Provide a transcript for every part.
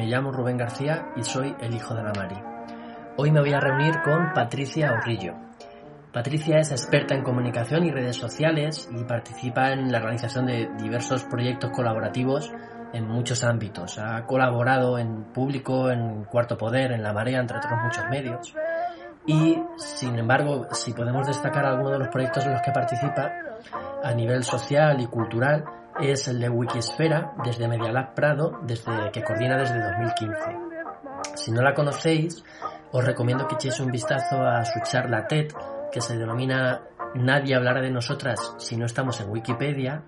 Me llamo Rubén García y soy el hijo de la Mari. Hoy me voy a reunir con Patricia Orrillo. Patricia es experta en comunicación y redes sociales y participa en la organización de diversos proyectos colaborativos en muchos ámbitos. Ha colaborado en público, en Cuarto Poder, en La Marea, entre otros muchos medios. Y, sin embargo, si podemos destacar algunos de los proyectos en los que participa a nivel social y cultural, es el de Wikisfera, desde Medialab Prado, desde, que coordina desde 2015. Si no la conocéis, os recomiendo que echéis un vistazo a su charla TED, que se denomina Nadie hablará de nosotras si no estamos en Wikipedia,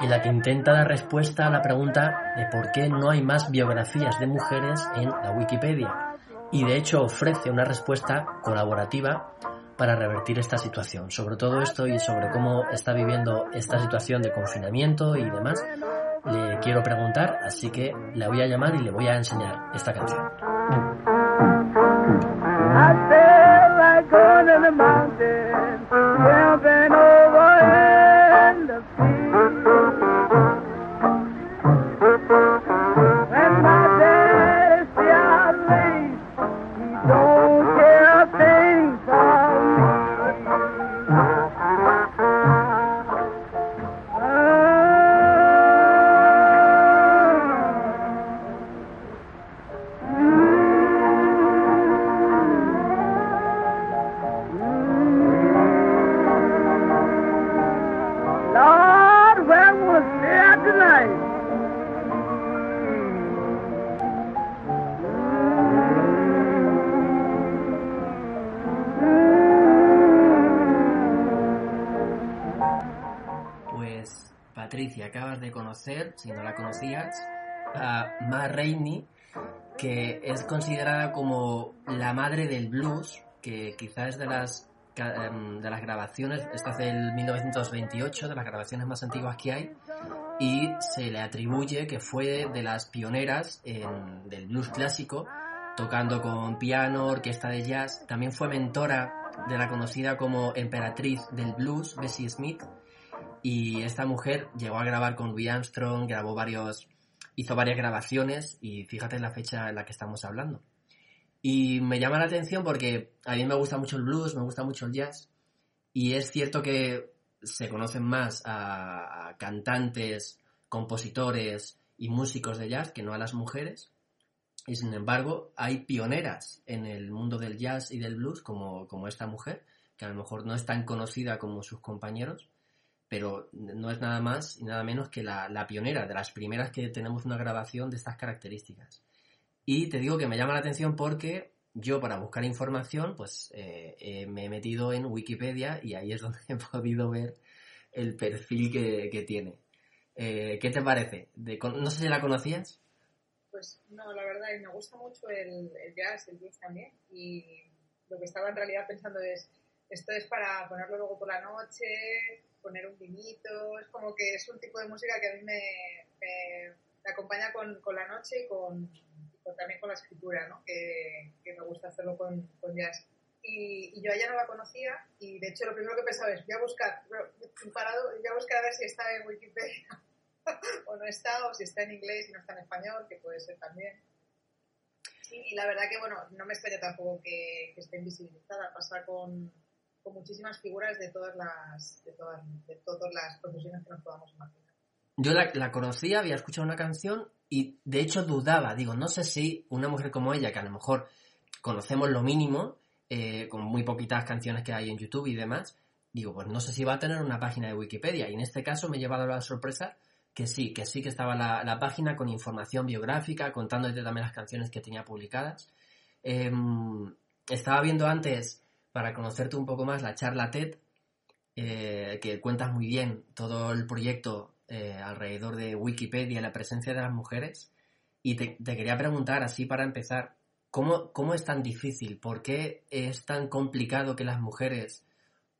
en la que intenta dar respuesta a la pregunta de por qué no hay más biografías de mujeres en la Wikipedia. Y de hecho ofrece una respuesta colaborativa para revertir esta situación. Sobre todo esto y sobre cómo está viviendo esta situación de confinamiento y demás, le quiero preguntar, así que la voy a llamar y le voy a enseñar esta canción. Pues es considerada como la madre del blues, que quizás de las em, de las grabaciones, esta es del 1928, de las grabaciones más antiguas que hay, y se le atribuye que fue de las pioneras del blues clásico, tocando con piano, orquesta de jazz. También fue mentora de la conocida como emperatriz del blues, Bessie Smith, y esta mujer llegó a grabar con Louis Armstrong, grabó varios, hizo varias grabaciones y fíjate la fecha en la que estamos hablando. Y me llama la atención porque a mí me gusta mucho el blues, me gusta mucho el jazz y es cierto que se conocen más a, a cantantes, compositores y músicos de jazz que no a las mujeres. Y sin embargo, hay pioneras en el mundo del jazz y del blues como, como esta mujer, que a lo mejor no es tan conocida como sus compañeros, pero no es nada más y nada menos que la, la pionera, de las primeras que tenemos una grabación de estas características. Y te digo que me llama la atención porque yo para buscar información pues eh, eh, me he metido en Wikipedia y ahí es donde he podido ver el perfil que, que tiene. Eh, ¿Qué te parece? De no sé si la conocías. Pues no, la verdad, y me gusta mucho el, el jazz, el blues también. Y lo que estaba en realidad pensando es, esto es para ponerlo luego por la noche, poner un vinito, es como que es un tipo de música que a mí me, me- me acompaña con, con la noche y con, con- también con la escritura, ¿no? que, que me gusta hacerlo con, con jazz. Y, y yo a ella no la conocía y de hecho lo primero que pensaba es, voy a buscar, parado, voy a buscar a ver si está en Wikipedia o no está, o si está en inglés y no está en español, que puede ser también. Sí, y la verdad que, bueno, no me extraña tampoco que, que esté invisibilizada. Pasa con, con muchísimas figuras de todas las de todas, de todas las profesiones que nos podamos imaginar. Yo la, conocía, había escuchado una canción y de hecho dudaba. Digo, no sé si una mujer como ella, que a lo mejor conocemos lo mínimo, eh, con muy poquitas canciones que hay en YouTube y demás, digo, pues no sé si va a tener una página de Wikipedia. Y en este caso me he llevado la sorpresa que sí, que sí que estaba la, la página con información biográfica, contándote también las canciones que tenía publicadas. Em, estaba viendo antes, para conocerte un poco más, la charla TED, eh, que cuentas muy bien todo el proyecto eh, alrededor de Wikipedia la presencia de las mujeres. Y te, quería preguntar, así para empezar, ¿cómo, ¿cómo es tan difícil? ¿Por qué es tan complicado que las mujeres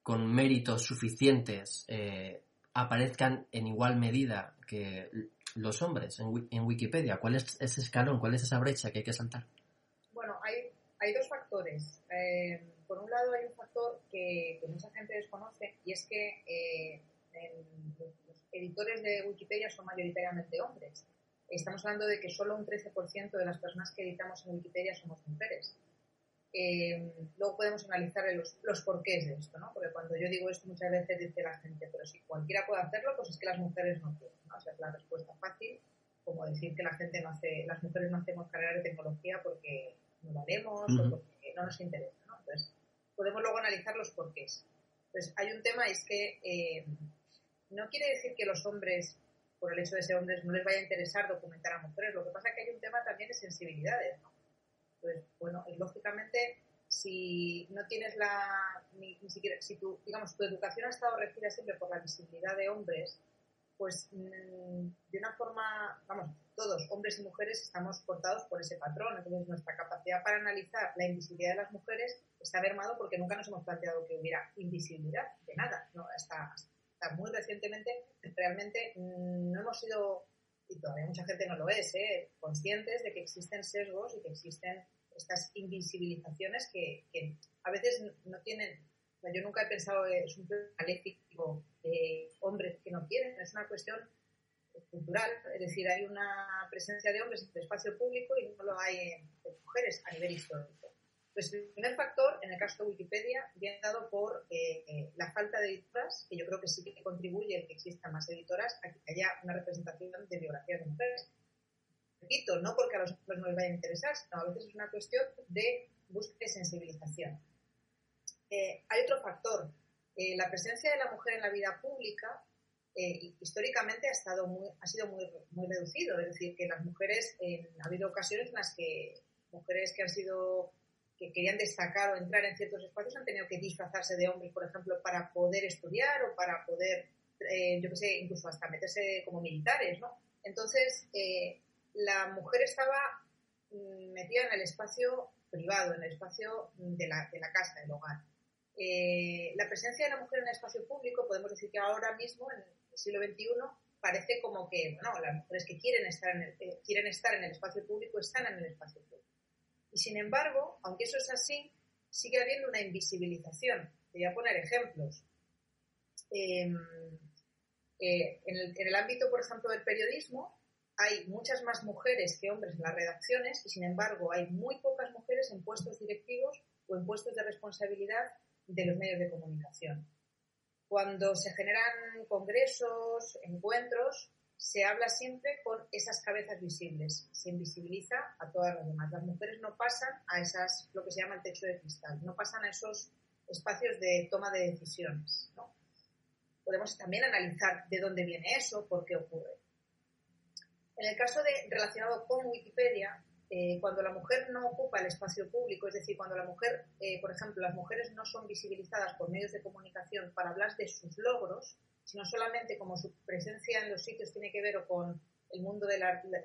con méritos suficientes eh, aparezcan en igual medida que los hombres en, Wikipedia? ¿Cuál es ese escalón? ¿Cuál es esa brecha que hay que saltar? Bueno, hay, hay dos factores. Por un lado, hay un factor que, que, mucha gente desconoce y es que eh, los editores de Wikipedia son mayoritariamente hombres. Estamos hablando de que solo un 13% de las personas que editamos en Wikipedia somos mujeres. Eh, luego podemos analizar los, los porqués de esto, ¿no? Porque cuando yo digo esto muchas veces dice la gente, pero si cualquiera puede hacerlo, pues es que las mujeres no pueden, ¿no? O sea, es la respuesta fácil, como decir que la gente no hace, las mujeres no hacemos carrera de tecnología porque no uh -huh. o porque no nos interesa. Entonces, podemos luego analizar los porqués. Entonces, hay un tema, es que eh, no quiere decir que los hombres, por el hecho de ser hombres, no les vaya a interesar documentar a mujeres, lo que pasa es que hay un tema también de sensibilidades, ¿no? Pues bueno, y lógicamente, si no tienes la, ni, siquiera, si tu, digamos, tu educación ha estado regida siempre por la visibilidad de hombres, pues mmm, de una forma, vamos, todos, hombres y mujeres, estamos cortados por ese patrón. Entonces, nuestra capacidad para analizar la invisibilidad de las mujeres está mermado porque nunca nos hemos planteado que hubiera invisibilidad de nada. Hasta, hasta muy recientemente, realmente mmm, no hemos sido y todavía mucha gente no lo es, ¿eh? conscientes de que existen sesgos y que existen estas invisibilizaciones que, a veces no tienen, yo nunca he pensado que es un maléfico de hombres que no quieren, es una cuestión cultural, es decir, hay una presencia de hombres en el espacio público y no lo hay en, mujeres a nivel histórico. Pues el primer factor, en el caso de Wikipedia, viene dado por eh, la falta de editoras, que yo creo que sí que contribuye el que existan más editoras a que haya una representación de biografías de mujeres. Repito, no porque a los hombres no les vaya a interesar, sino a veces es una cuestión de búsqueda de sensibilización. Eh, hay otro factor. Eh, la presencia de la mujer en la vida pública eh, históricamente ha, estado muy, ha sido muy, reducido. Es decir, que las mujeres, ha habido ocasiones en las que mujeres que han sido que querían destacar o entrar en ciertos espacios han tenido que disfrazarse de hombres, por ejemplo, para poder estudiar o para poder, eh, yo qué sé, incluso hasta meterse como militares, ¿no? Entonces, eh, la mujer estaba mm, metida en el espacio privado, en el espacio de la, de la casa, del hogar. Eh, la presencia de la mujer en el espacio público, podemos decir que ahora mismo, en siglo XXI, parece como que, bueno, las mujeres que quieren estar en el, eh, quieren estar en el espacio público están en el espacio público. Y sin embargo, aunque eso es así, sigue habiendo una invisibilización. Te voy a poner ejemplos. Eh, eh, en, el, en, el, ámbito, por ejemplo, del periodismo, hay muchas más mujeres que hombres en las redacciones y, sin embargo, hay muy pocas mujeres en puestos directivos o en puestos de responsabilidad de los medios de comunicación. Cuando se generan congresos, encuentros, se habla siempre con esas cabezas visibles, se invisibiliza a todas las demás. Las mujeres no pasan a esas, lo que se llama el techo de cristal, no pasan a esos espacios de toma de decisiones. ¿no? Podemos también analizar de dónde viene eso, por qué ocurre. En el caso relacionado con Wikipedia, eh, cuando la mujer no ocupa el espacio público, es decir, cuando la mujer, eh, por ejemplo, las mujeres no son visibilizadas por medios de comunicación para hablar de sus logros, sino solamente como su presencia en los sitios tiene que ver con el mundo del,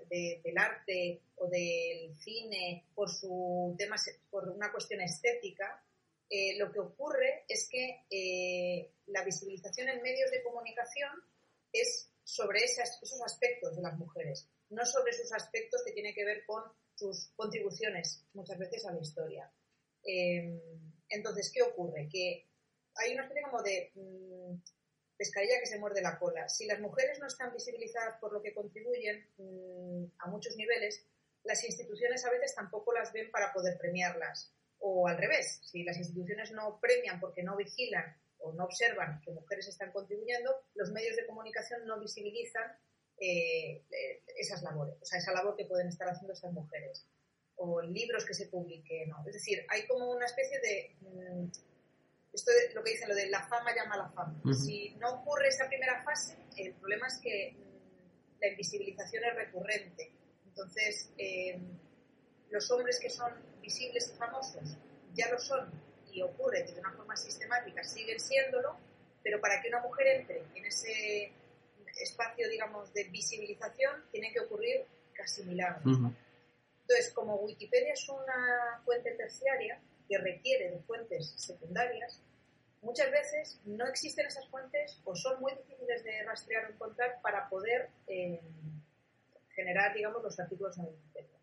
del arte o del cine por su tema, por una cuestión estética, eh, lo que ocurre es que la visibilización en medios de comunicación es sobre esas, esos aspectos de las mujeres, no sobre sus aspectos que tienen que ver con sus contribuciones muchas veces a la historia. Eh, entonces, ¿qué ocurre? Que hay una especie como de mmm, pescadilla que se muerde la cola. Si las mujeres no están visibilizadas por lo que contribuyen mmm, a muchos niveles, las instituciones a veces tampoco las ven para poder premiarlas. O al revés, si las instituciones no premian porque no vigilan o no observan que mujeres están contribuyendo, los medios de comunicación no visibilizan eh, esas labores, o sea, esa labor que pueden estar haciendo estas mujeres. O libros que se publiquen, ¿no? Es decir, hay como una especie de... Mmm, esto es lo que dicen, lo de la fama llama a la fama. Uh -huh. Si no ocurre esa primera fase, el problema es que la invisibilización es recurrente. Entonces, eh, los hombres que son visibles y famosos ya lo son y ocurre que de una forma sistemática siguen siéndolo, pero para que una mujer entre en ese espacio, digamos, de visibilización, tiene que ocurrir casi milagros. Entonces, como Wikipedia es una fuente terciaria que requiere de fuentes secundarias, muchas veces no existen esas fuentes o son muy difíciles de rastrear o encontrar para poder eh, generar, digamos, los artículos en Wikipedia.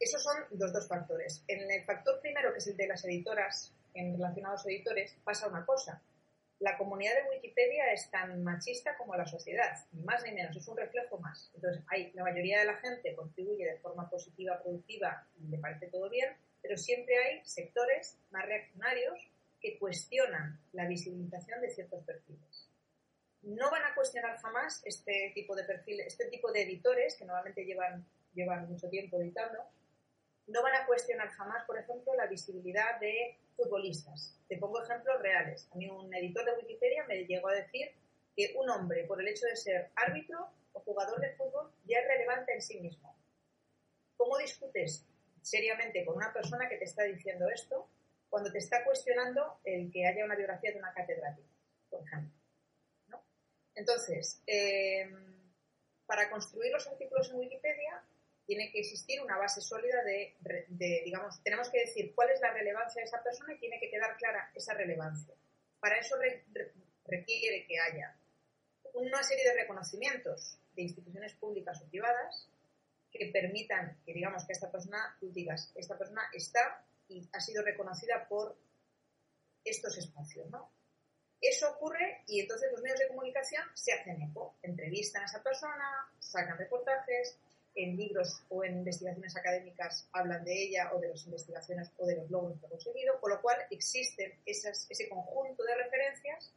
Esos son los dos factores. En el factor primero, que es el de las editoras, en relación a los editores, pasa una cosa. La comunidad de Wikipedia es tan machista como la sociedad, ni más ni menos, es un reflejo más. Entonces, hay, la mayoría de la gente contribuye de forma positiva, productiva, y le parece todo bien, pero siempre hay sectores más reaccionarios que cuestionan la visibilización de ciertos perfiles. No van a cuestionar jamás este tipo de perfiles, este tipo de editores que normalmente llevan, llevan mucho tiempo editando, no van a cuestionar jamás, por ejemplo, la visibilidad de futbolistas. Te pongo ejemplos reales. A mí un editor de Wikipedia me llegó a decir que un hombre, por el hecho de ser árbitro o jugador de fútbol, ya es relevante en sí mismo. ¿Cómo discutes seriamente con una persona que te está diciendo esto cuando te está cuestionando el que haya una biografía de una catedrática, por ejemplo? Entonces, eh, para construir los artículos en Wikipedia tiene que existir una base sólida de, digamos, tenemos que decir cuál es la relevancia de esa persona y tiene que quedar clara esa relevancia. Para eso requiere que haya una serie de reconocimientos de instituciones públicas o privadas que permitan que, digamos, que esta persona, tú digas, esta persona está y ha sido reconocida por estos espacios, ¿no? Eso ocurre y entonces los medios de comunicación se hacen eco, entrevistan a esa persona, sacan reportajes, en libros o en investigaciones académicas hablan de ella o de las investigaciones o de los logros que ha conseguido, con lo cual existen ese conjunto de referencias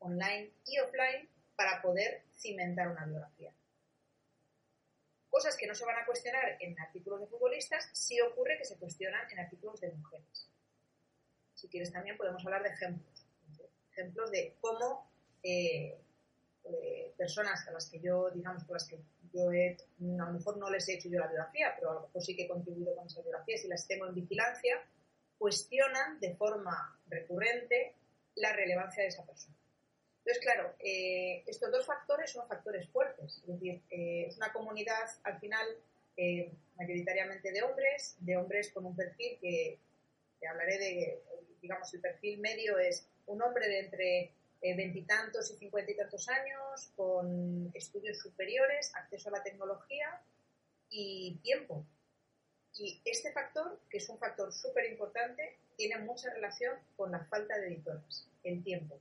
online y offline para poder cimentar una biografía. Cosas que no se van a cuestionar en artículos de futbolistas, sí ocurre que se cuestionan en artículos de mujeres. Si quieres también podemos hablar de ejemplos, ejemplos de cómo eh, eh, personas a las que yo, digamos, con las que yo he, a lo mejor no les he hecho yo la biografía, pero a lo mejor sí que he contribuido con esa biografía, si las tengo en vigilancia, cuestionan de forma recurrente la relevancia de esa persona. Entonces, claro, eh, estos dos factores son factores fuertes. Es decir, eh, es una comunidad, al final, eh, mayoritariamente de hombres, de hombres con un perfil que, que hablaré de, digamos, el perfil medio es un hombre de entre veintitantos y cincuenta y tantos años, con estudios superiores, acceso a la tecnología y tiempo. Y este factor, que es un factor súper importante, tiene mucha relación con la falta de editores, el tiempo.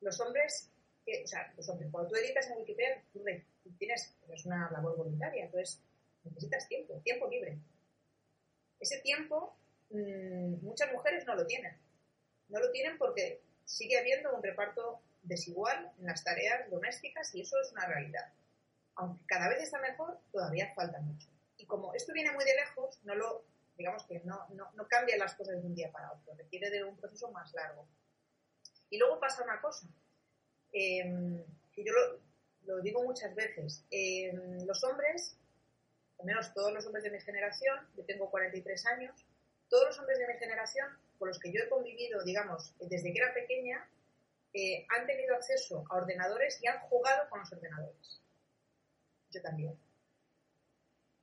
Los hombres, o sea, los hombres, cuando tú editas en Wikipedia, tú, tienes, es una labor voluntaria, entonces necesitas tiempo, tiempo libre. Ese tiempo, mm, muchas mujeres no lo tienen. No lo tienen porque sigue habiendo un reparto desigual en las tareas domésticas y eso es una realidad. Aunque cada vez está mejor, todavía falta mucho. Y como esto viene muy de lejos, no lo, digamos que no, no, no cambian las cosas de un día para otro, requiere de un proceso más largo. Y luego pasa una cosa, em, que yo lo, digo muchas veces, em, los hombres, al menos todos los hombres de mi generación, yo tengo 43 años, todos los hombres de mi generación con los que yo he convivido, digamos, desde que era pequeña, eh, han tenido acceso a ordenadores y han jugado con los ordenadores. Yo también.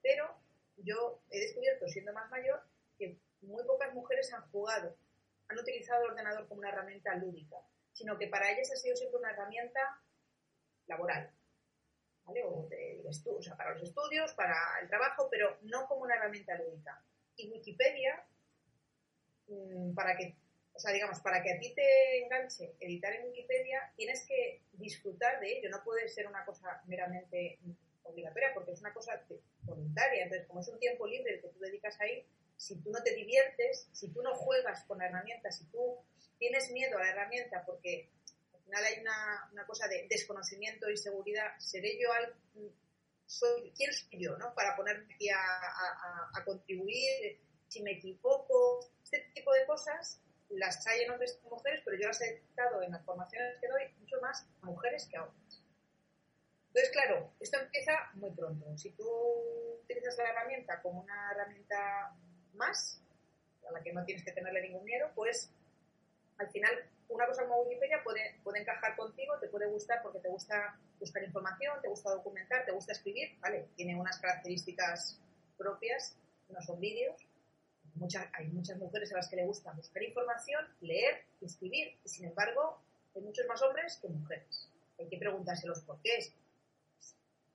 Pero yo he descubierto, siendo más mayor, que muy pocas mujeres han jugado, han utilizado el ordenador como una herramienta lúdica, sino que para ellas ha sido siempre una herramienta laboral. ¿vale? O, o sea, para los estudios, para el trabajo, pero no como una herramienta lúdica. Y Wikipedia para que, o sea, digamos, para que a ti te enganche editar en Wikipedia, tienes que disfrutar de ello, no puede ser una cosa meramente obligatoria porque es una cosa voluntaria, entonces como es un tiempo libre que tú dedicas ahí, si tú no te diviertes, si tú no juegas con la herramienta, si tú tienes miedo a la herramienta porque al final hay una, cosa de desconocimiento y seguridad, seré yo al, soy, ¿quién soy yo, no? Para ponerme aquí a contribuir, si me equivoco, este tipo de cosas las hay en hombres y mujeres, pero yo las he dado en las formaciones que doy mucho más a mujeres que a hombres. Entonces, claro, esto empieza muy pronto. Si tú utilizas la herramienta como una herramienta más, a la que no tienes que tenerle ningún miedo, pues al final una cosa como Wikipedia puede, puede encajar contigo, te puede gustar porque te gusta buscar información, te gusta documentar, te gusta escribir, ¿vale? Tiene unas características propias, no son vídeos. Hay muchas mujeres a las que le gusta buscar información, leer y escribir, y sin embargo hay muchos más hombres que mujeres. Hay que preguntarse los porqués.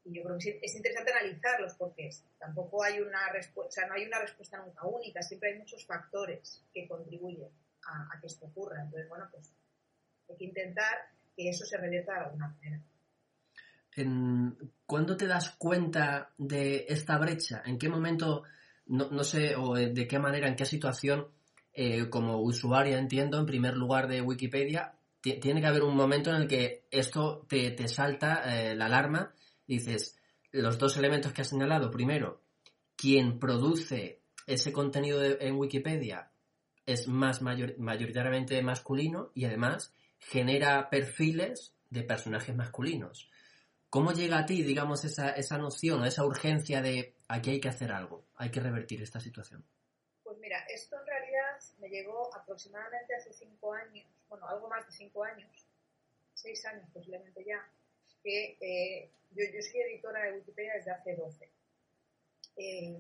Y yo creo que es interesante analizar los porqués. Tampoco hay una respuesta, no hay una respuesta nunca única, siempre hay muchos factores que contribuyen a, que esto ocurra. Entonces, bueno, pues hay que intentar que eso se revierta de alguna manera. ¿Cuándo te das cuenta de esta brecha? ¿En qué momento, no, sé, o de qué manera, en qué situación, eh, como usuaria entiendo, en primer lugar de Wikipedia, tiene que haber un momento en el que esto te, salta eh, la alarma dices, los dos elementos que has señalado, primero, quien produce ese contenido en Wikipedia es más mayoritariamente masculino y además genera perfiles de personajes masculinos. ¿Cómo llega a ti, digamos, esa, esa noción o esa urgencia de aquí hay que hacer algo, hay que revertir esta situación? Pues mira, esto en realidad me llegó aproximadamente hace cinco años, bueno, algo más de cinco años, seis años posiblemente ya, que eh, yo, soy editora de Wikipedia desde hace 12. Eh,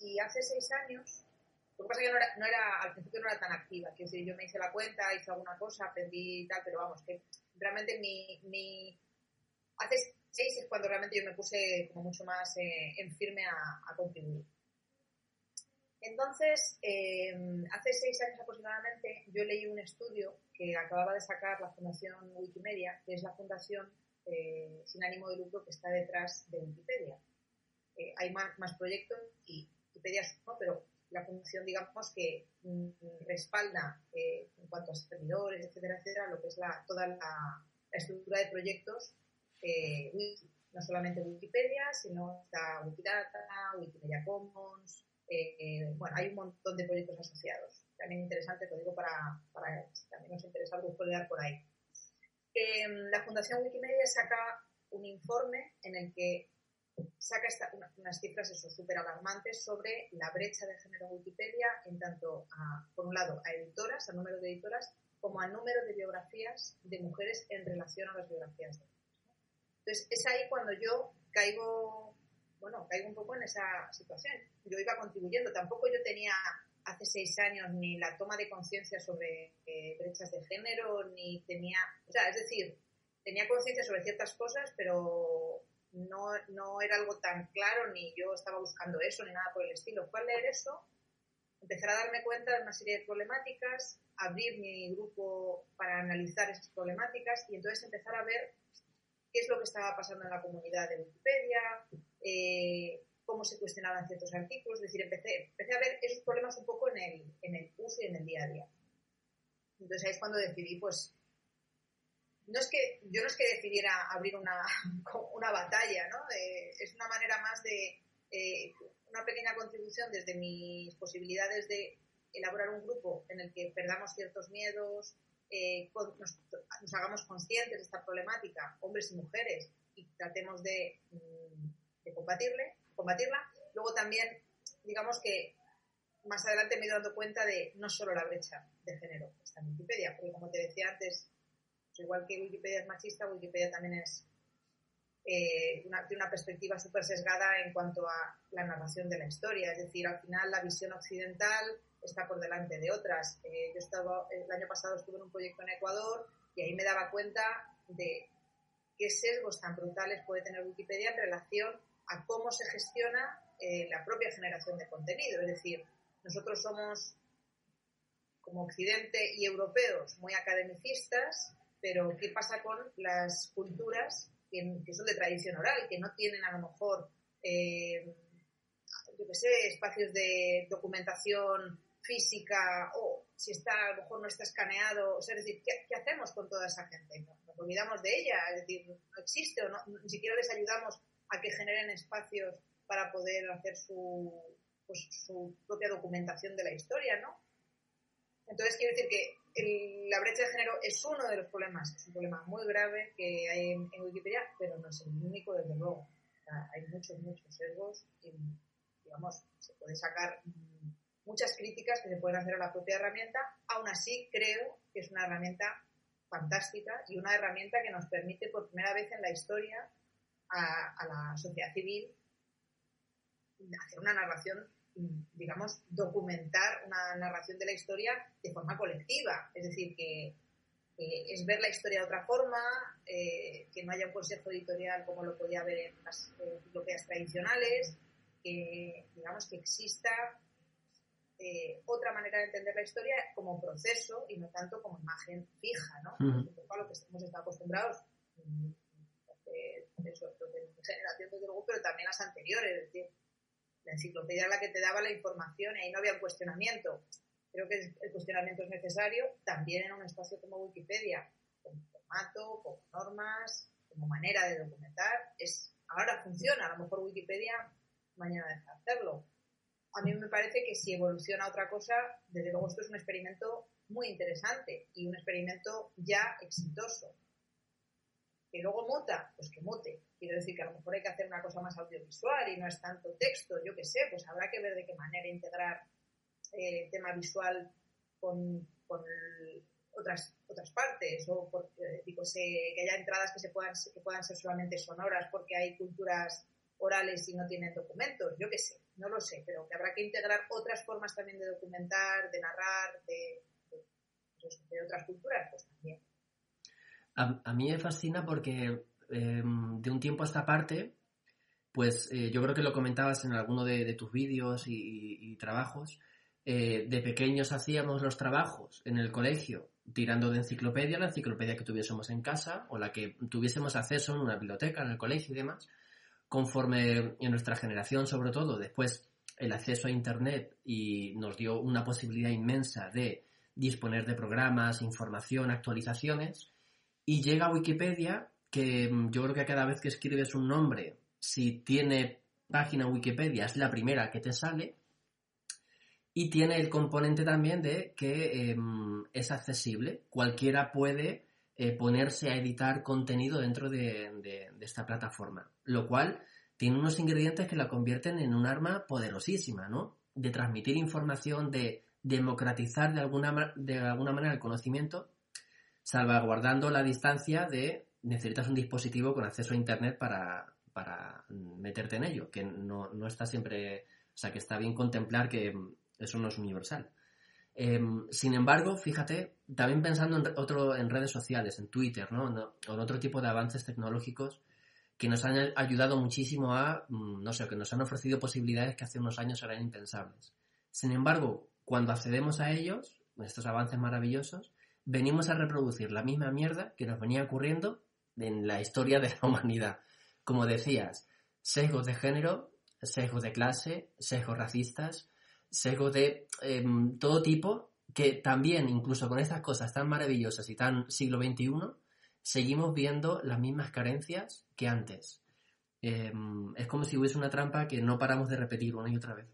y hace seis años, lo que pasa es que no era, al principio no era tan activa, que decir, yo me hice la cuenta, hice alguna cosa, aprendí y tal, pero vamos, que realmente mi, mi hace seis es cuando realmente yo me puse como mucho más eh, en firme a, contribuir. Entonces, hace seis años aproximadamente, yo leí un estudio que acababa de sacar la Fundación Wikimedia, que es la fundación eh, sin ánimo de lucro que está detrás de Wikipedia. Eh, hay más, proyectos y Wikipedia es uno, pero la función, digamos, que mm, respalda eh, en cuanto a servidores, etcétera, etcétera, lo que es la, toda la, estructura de proyectos, no solamente Wikipedia, sino está Wikidata, Wikimedia Commons, bueno, hay un montón de proyectos asociados. También interesante, te digo, para, si también nos interesa algo, por ahí. La Fundación Wikimedia saca un informe en el que saca unas cifras súper alarmantes sobre la brecha de género Wikipedia en tanto, a, por un lado, a editoras, al número de editoras, como al número de biografías de mujeres en relación a las biografías de. Entonces, es ahí cuando yo caigo, bueno, caigo un poco en esa situación. Yo iba contribuyendo, tampoco yo tenía hace seis años ni la toma de conciencia sobre eh, brechas de género, ni tenía, o sea, es decir, tenía conciencia sobre ciertas cosas, pero no, no, era algo tan claro, ni yo estaba buscando eso, ni nada por el estilo. Fue leer eso, empezar a darme cuenta de una serie de problemáticas, abrir mi grupo para analizar esas problemáticas y entonces empezar a ver qué es lo que estaba pasando en la comunidad de Wikipedia, eh, cómo se cuestionaban ciertos artículos, es decir, empecé, empecé a ver esos problemas un poco en el, en el uso y en el día a día. Entonces ahí es cuando decidí, pues, no es que, yo no es que decidiera abrir una, una batalla, ¿no? es una manera más de eh, una pequeña contribución desde mis posibilidades de elaborar un grupo en el que perdamos ciertos miedos, eh, nos, nos, hagamos conscientes de esta problemática, hombres y mujeres, y tratemos de, mm, de combatirle combatirla. Luego también, digamos que más adelante me he dado cuenta de no solo la brecha de género está en Wikipedia, porque como te decía antes, pues igual que Wikipedia es machista, Wikipedia también es eh, una, una perspectiva súper sesgada en cuanto a la narración de la historia. Es decir, al final la visión occidental está por delante de otras. Eh, yo estaba, el año pasado estuve en un proyecto en Ecuador y ahí me daba cuenta de qué sesgos tan brutales puede tener Wikipedia en relación a cómo se gestiona eh, la propia generación de contenido. Es decir, nosotros somos, como Occidente y europeos, muy academicistas, pero ¿qué pasa con las culturas que, son de tradición oral, que no tienen a lo mejor, eh, yo qué sé, espacios de documentación física o si está, a lo mejor no está escaneado, o sea, es decir, ¿qué, hacemos con toda esa gente? ¿Nos olvidamos de ella? Es decir, no existe o no, ni siquiera les ayudamos a que generen espacios para poder hacer su, pues, su propia documentación de la historia, ¿no? Entonces, quiero decir que la brecha de género es uno de los problemas, es un problema muy grave que hay en, Wikipedia, pero no es el único, desde luego. hay muchos, muchos sesgos y, digamos, se puede sacar muchas críticas que se pueden hacer a la propia herramienta. Aún así, creo que es una herramienta fantástica y una herramienta que nos permite por primera vez en la historia a, la sociedad civil hacer una narración digamos, documentar una narración de la historia de forma colectiva. Es decir, que, es ver la historia de otra forma, eh, que no haya un consejo editorial como lo podía haber en las enciclopedias tradicionales, que, digamos, que exista eh, otra manera de entender la historia como proceso y no tanto como imagen fija, ¿no? a lo que hemos estado acostumbrados mm, eso, de generación desde luego, pero también las anteriores, es decir, la enciclopedia era la que te daba la información y ahí no había un cuestionamiento. Creo que el cuestionamiento es necesario también en un espacio como Wikipedia, como formato, como normas, como manera de documentar. Es, ahora funciona, a lo mejor Wikipedia mañana deja de hacerlo. A mí me parece que si evoluciona otra cosa, desde luego esto es un experimento muy interesante y un experimento ya exitoso. Que luego muta, pues que mute. Quiero decir que a lo mejor hay que hacer una cosa más audiovisual y no es tanto texto, yo qué sé, pues habrá que ver de qué manera integrar eh, tema visual con, otras, otras partes o porque, digo, que haya entradas que, se puedan, que puedan ser solamente sonoras porque hay culturas orales y no tienen documentos, yo qué sé, no lo sé, pero que habrá que integrar otras formas también de documentar, de narrar, de, de, otras culturas, pues también. a, mí me fascina porque Em, de un tiempo a esta parte, pues eh, yo creo que lo comentabas en alguno de, tus vídeos y, trabajos, eh, de pequeños hacíamos los trabajos en el colegio tirando de enciclopedia, la enciclopedia que tuviésemos en casa o la que tuviésemos acceso en una biblioteca, en el colegio y demás. Conforme en nuestra generación, sobre todo, después el acceso a Internet y nos dio una posibilidad inmensa de disponer de programas, información, actualizaciones, y llega Wikipedia que mm, yo creo que cada vez que escribes un nombre, si tiene página Wikipedia, es la primera que te sale. Y tiene el componente también de que em, es accesible. Cualquiera puede eh, ponerse a editar contenido dentro de, esta plataforma. Lo cual tiene unos ingredientes que la convierten en un arma poderosísima, ¿no? De transmitir información, de democratizar de alguna, de alguna manera el conocimiento, salvaguardando la distancia de necesitas un dispositivo con acceso a Internet para, meterte en ello, que no, está siempre, o sea, que está bien contemplar que eso no es universal. Em, sin embargo, fíjate, también pensando en, otro, en redes sociales, en Twitter, ¿no? O en otro tipo de avances tecnológicos que nos han ayudado muchísimo a, mm, no sé, que nos han ofrecido posibilidades que hace unos años eran impensables. Sin embargo, cuando accedemos a ellos, estos avances maravillosos, venimos a reproducir la misma mierda que nos venía ocurriendo en la historia de la humanidad. Como decías, sesgos de género, sesgos de clase, sesgos racistas, sesgos de em, todo tipo, que también, incluso con estas cosas tan maravillosas y tan siglo XXI, seguimos viendo las mismas carencias que antes. Em, es como si hubiese una trampa que no paramos de repetir una y otra vez.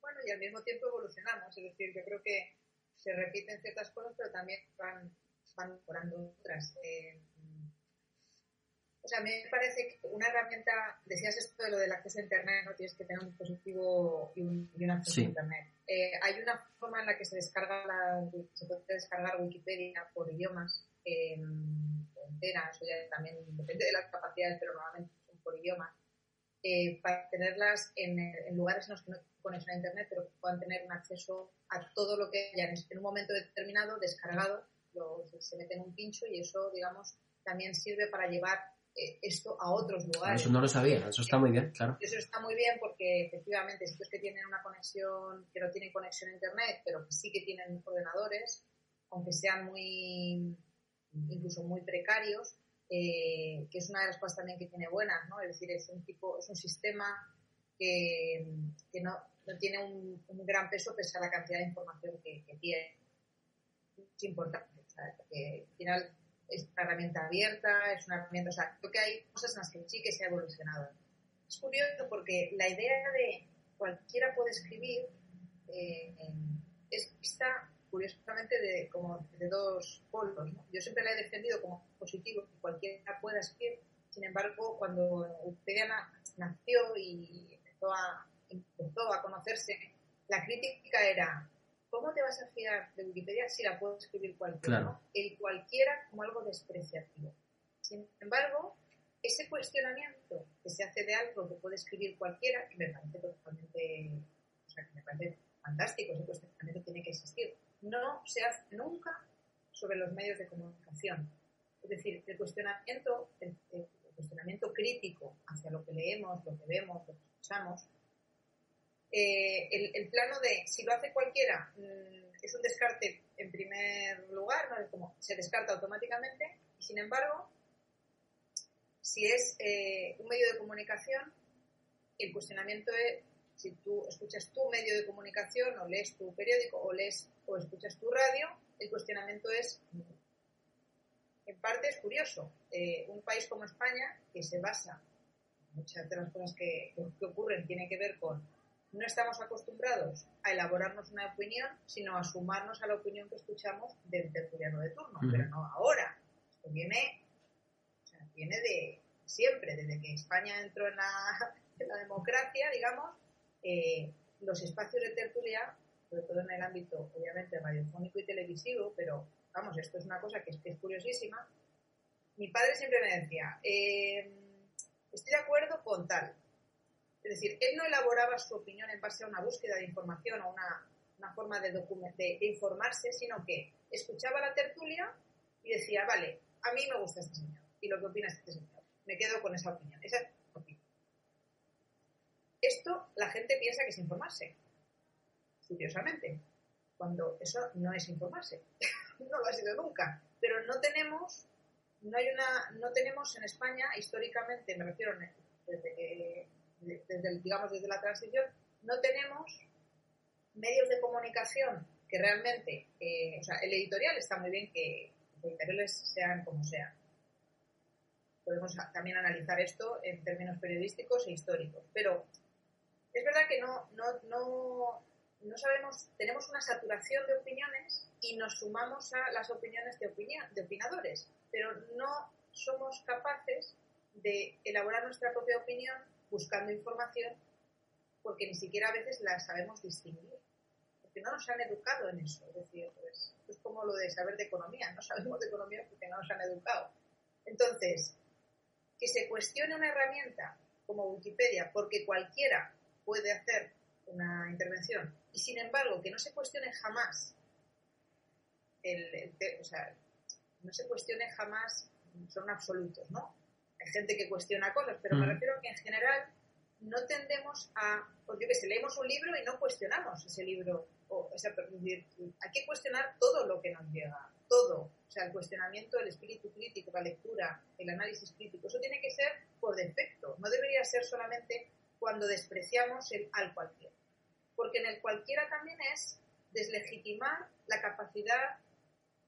Bueno, y al mismo tiempo evolucionamos, es decir, yo creo que se repiten ciertas cosas, pero también van, van mejorando otras. Eh, o sea, a mí me parece que una herramienta, decías esto de lo del acceso a Internet, no tienes que tener un dispositivo y un, acceso a Internet. Eh, hay una forma en la que se descarga se puede descargar Wikipedia por idiomas eh, entera, eso ya también depende de las capacidades, pero normalmente son por idiomas, eh, para tenerlas en, lugares en los que no conexión a Internet, pero que puedan tener un acceso a todo lo que haya en un momento determinado descargado, se mete en un pincho y eso, digamos, también sirve para llevar esto a otros lugares. Eso no lo sabía, eso está muy bien, claro. Eso está muy bien porque efectivamente sitios que tienen una conexión, que no tienen conexión a internet, pero que sí que tienen ordenadores, aunque sean muy, incluso muy precarios, eh, que es una de las cosas también que tiene buenas, ¿no? Es decir, es un tipo, es un sistema que, que no, no, tiene un, un, gran peso pese a la cantidad de información que, que tiene. Es importante, porque al final es una herramienta abierta, es una herramienta, o sea, creo que hay cosas en las que sí que se ha evolucionado. Es curioso porque la idea de cualquiera puede escribir eh, es vista curiosamente de, como de dos polos. Yo siempre la he defendido como positivo, que cualquiera pueda escribir. Sin embargo, cuando Wikipedia nació y empezó a, empezó a conocerse, la crítica era, ¿cómo te vas a fiar de Wikipedia si la puede escribir cualquiera? El cualquiera como algo despreciativo. Sin embargo, ese cuestionamiento que se hace de algo que puede escribir cualquiera, que me parece totalmente, o sea, que me parece fantástico, ese cuestionamiento tiene que existir, no se hace nunca sobre los medios de comunicación. Es decir, el cuestionamiento, el, cuestionamiento crítico hacia lo que leemos, lo que vemos, lo que escuchamos, eh, el, plano de si lo hace cualquiera mm, es un descarte en primer lugar, ¿no? es como se descarta automáticamente, sin embargo, si es eh, un medio de comunicación, el cuestionamiento es si tú escuchas tu medio de comunicación o lees tu periódico o lees o escuchas tu radio, el cuestionamiento es en parte es curioso. Eh, un país como España, que se basa, muchas de las cosas que, que ocurren tienen que ver con no estamos acostumbrados a elaborarnos una opinión, sino a sumarnos a la opinión que escuchamos del tertuliano de turno. Pero no ahora. Esto viene, o sea, viene de siempre, desde que España entró en la, en la democracia, digamos, eh, los espacios de tertulia, sobre todo en el ámbito, obviamente, radiofónico y televisivo, pero vamos, esto es una cosa que es, curiosísima. Mi padre siempre me decía, eh, estoy de acuerdo con tal, es decir, él no elaboraba su opinión en base a una búsqueda de información o una, forma de, informarse, sino que escuchaba la tertulia y decía, vale, a mí me gusta este señor y lo que opina este señor. Me quedo con esa opinión. Esa es opinión. Esto la gente piensa que es informarse, curiosamente, cuando eso no es informarse. no lo ha sido nunca. Pero no tenemos, no hay una, no tenemos en España históricamente, me refiero desde que desde, digamos, desde la transición, no tenemos medios de comunicación que realmente, eh, o sea, el editorial está muy bien que los editoriales sean como sean. Podemos también analizar esto en términos periodísticos e históricos, pero es verdad que no, no, no, no sabemos, tenemos una saturación de opiniones y nos sumamos a las opiniones de, opinión, de opinadores, pero no somos capaces de elaborar nuestra propia opinión buscando información porque ni siquiera a veces la sabemos distinguir. Porque no nos han educado en eso. Es decir, pues, es como lo de saber de economía. No sabemos de economía porque no nos han educado. Entonces, que se cuestione una herramienta como Wikipedia porque cualquiera puede hacer una intervención y sin embargo que no se cuestione jamás el, o sea, no se cuestione jamás, son absolutos, ¿no? Hay gente que cuestiona cosas, pero me mm. refiero a que en general no tendemos a, porque que se leemos un libro y no cuestionamos ese libro, o, sea, decir, hay que cuestionar todo lo que nos llega, todo, o sea, el cuestionamiento, el espíritu crítico, la lectura, el análisis crítico, eso tiene que ser por defecto, no debería ser solamente cuando despreciamos el al cualquiera, porque en el cualquiera también es deslegitimar la capacidad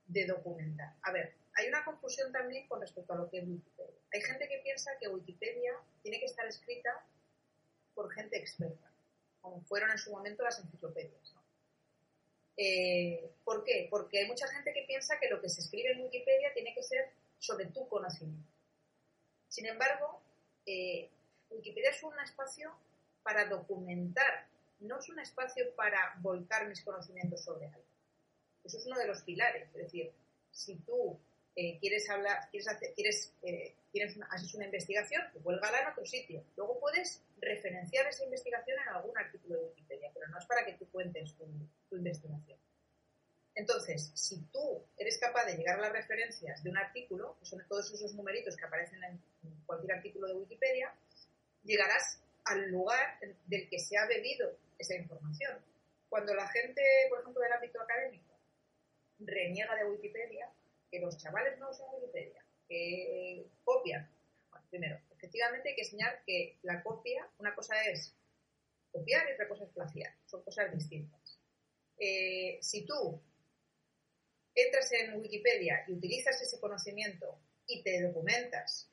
de documentar. A ver, hay una confusión también con respecto a lo que es Wikipedia. Hay gente que piensa que Wikipedia tiene que estar escrita por gente experta, como fueron en su momento las enciclopedias. Eh, ¿Por qué? Porque hay mucha gente que piensa que lo que se escribe en Wikipedia tiene que ser sobre tu conocimiento. Sin embargo, eh, Wikipedia es un espacio para documentar, no es un espacio para volcar mis conocimientos sobre algo. Eso es uno de los pilares. Es decir, si tú eh, quieres hablar, hacer, eh, una, haces una investigación, pues vuélgala en otro sitio. Luego puedes referenciar esa investigación en algún artículo de Wikipedia, pero no es para que tú cuentes tu, investigación. Entonces, si tú eres capaz de llegar a las referencias de un artículo, que son todos esos numeritos que aparecen en cualquier artículo de Wikipedia, llegarás al lugar del que se ha bebido esa información. Cuando la gente, por ejemplo, del ámbito académico, reniega de Wikipedia, que los chavales no usan Wikipedia, que copian. Bueno, primero, efectivamente hay que enseñar que la copia, una cosa es copiar y otra cosa es plagiar, son cosas distintas. Eh, si tú entras en Wikipedia y utilizas ese conocimiento y te documentas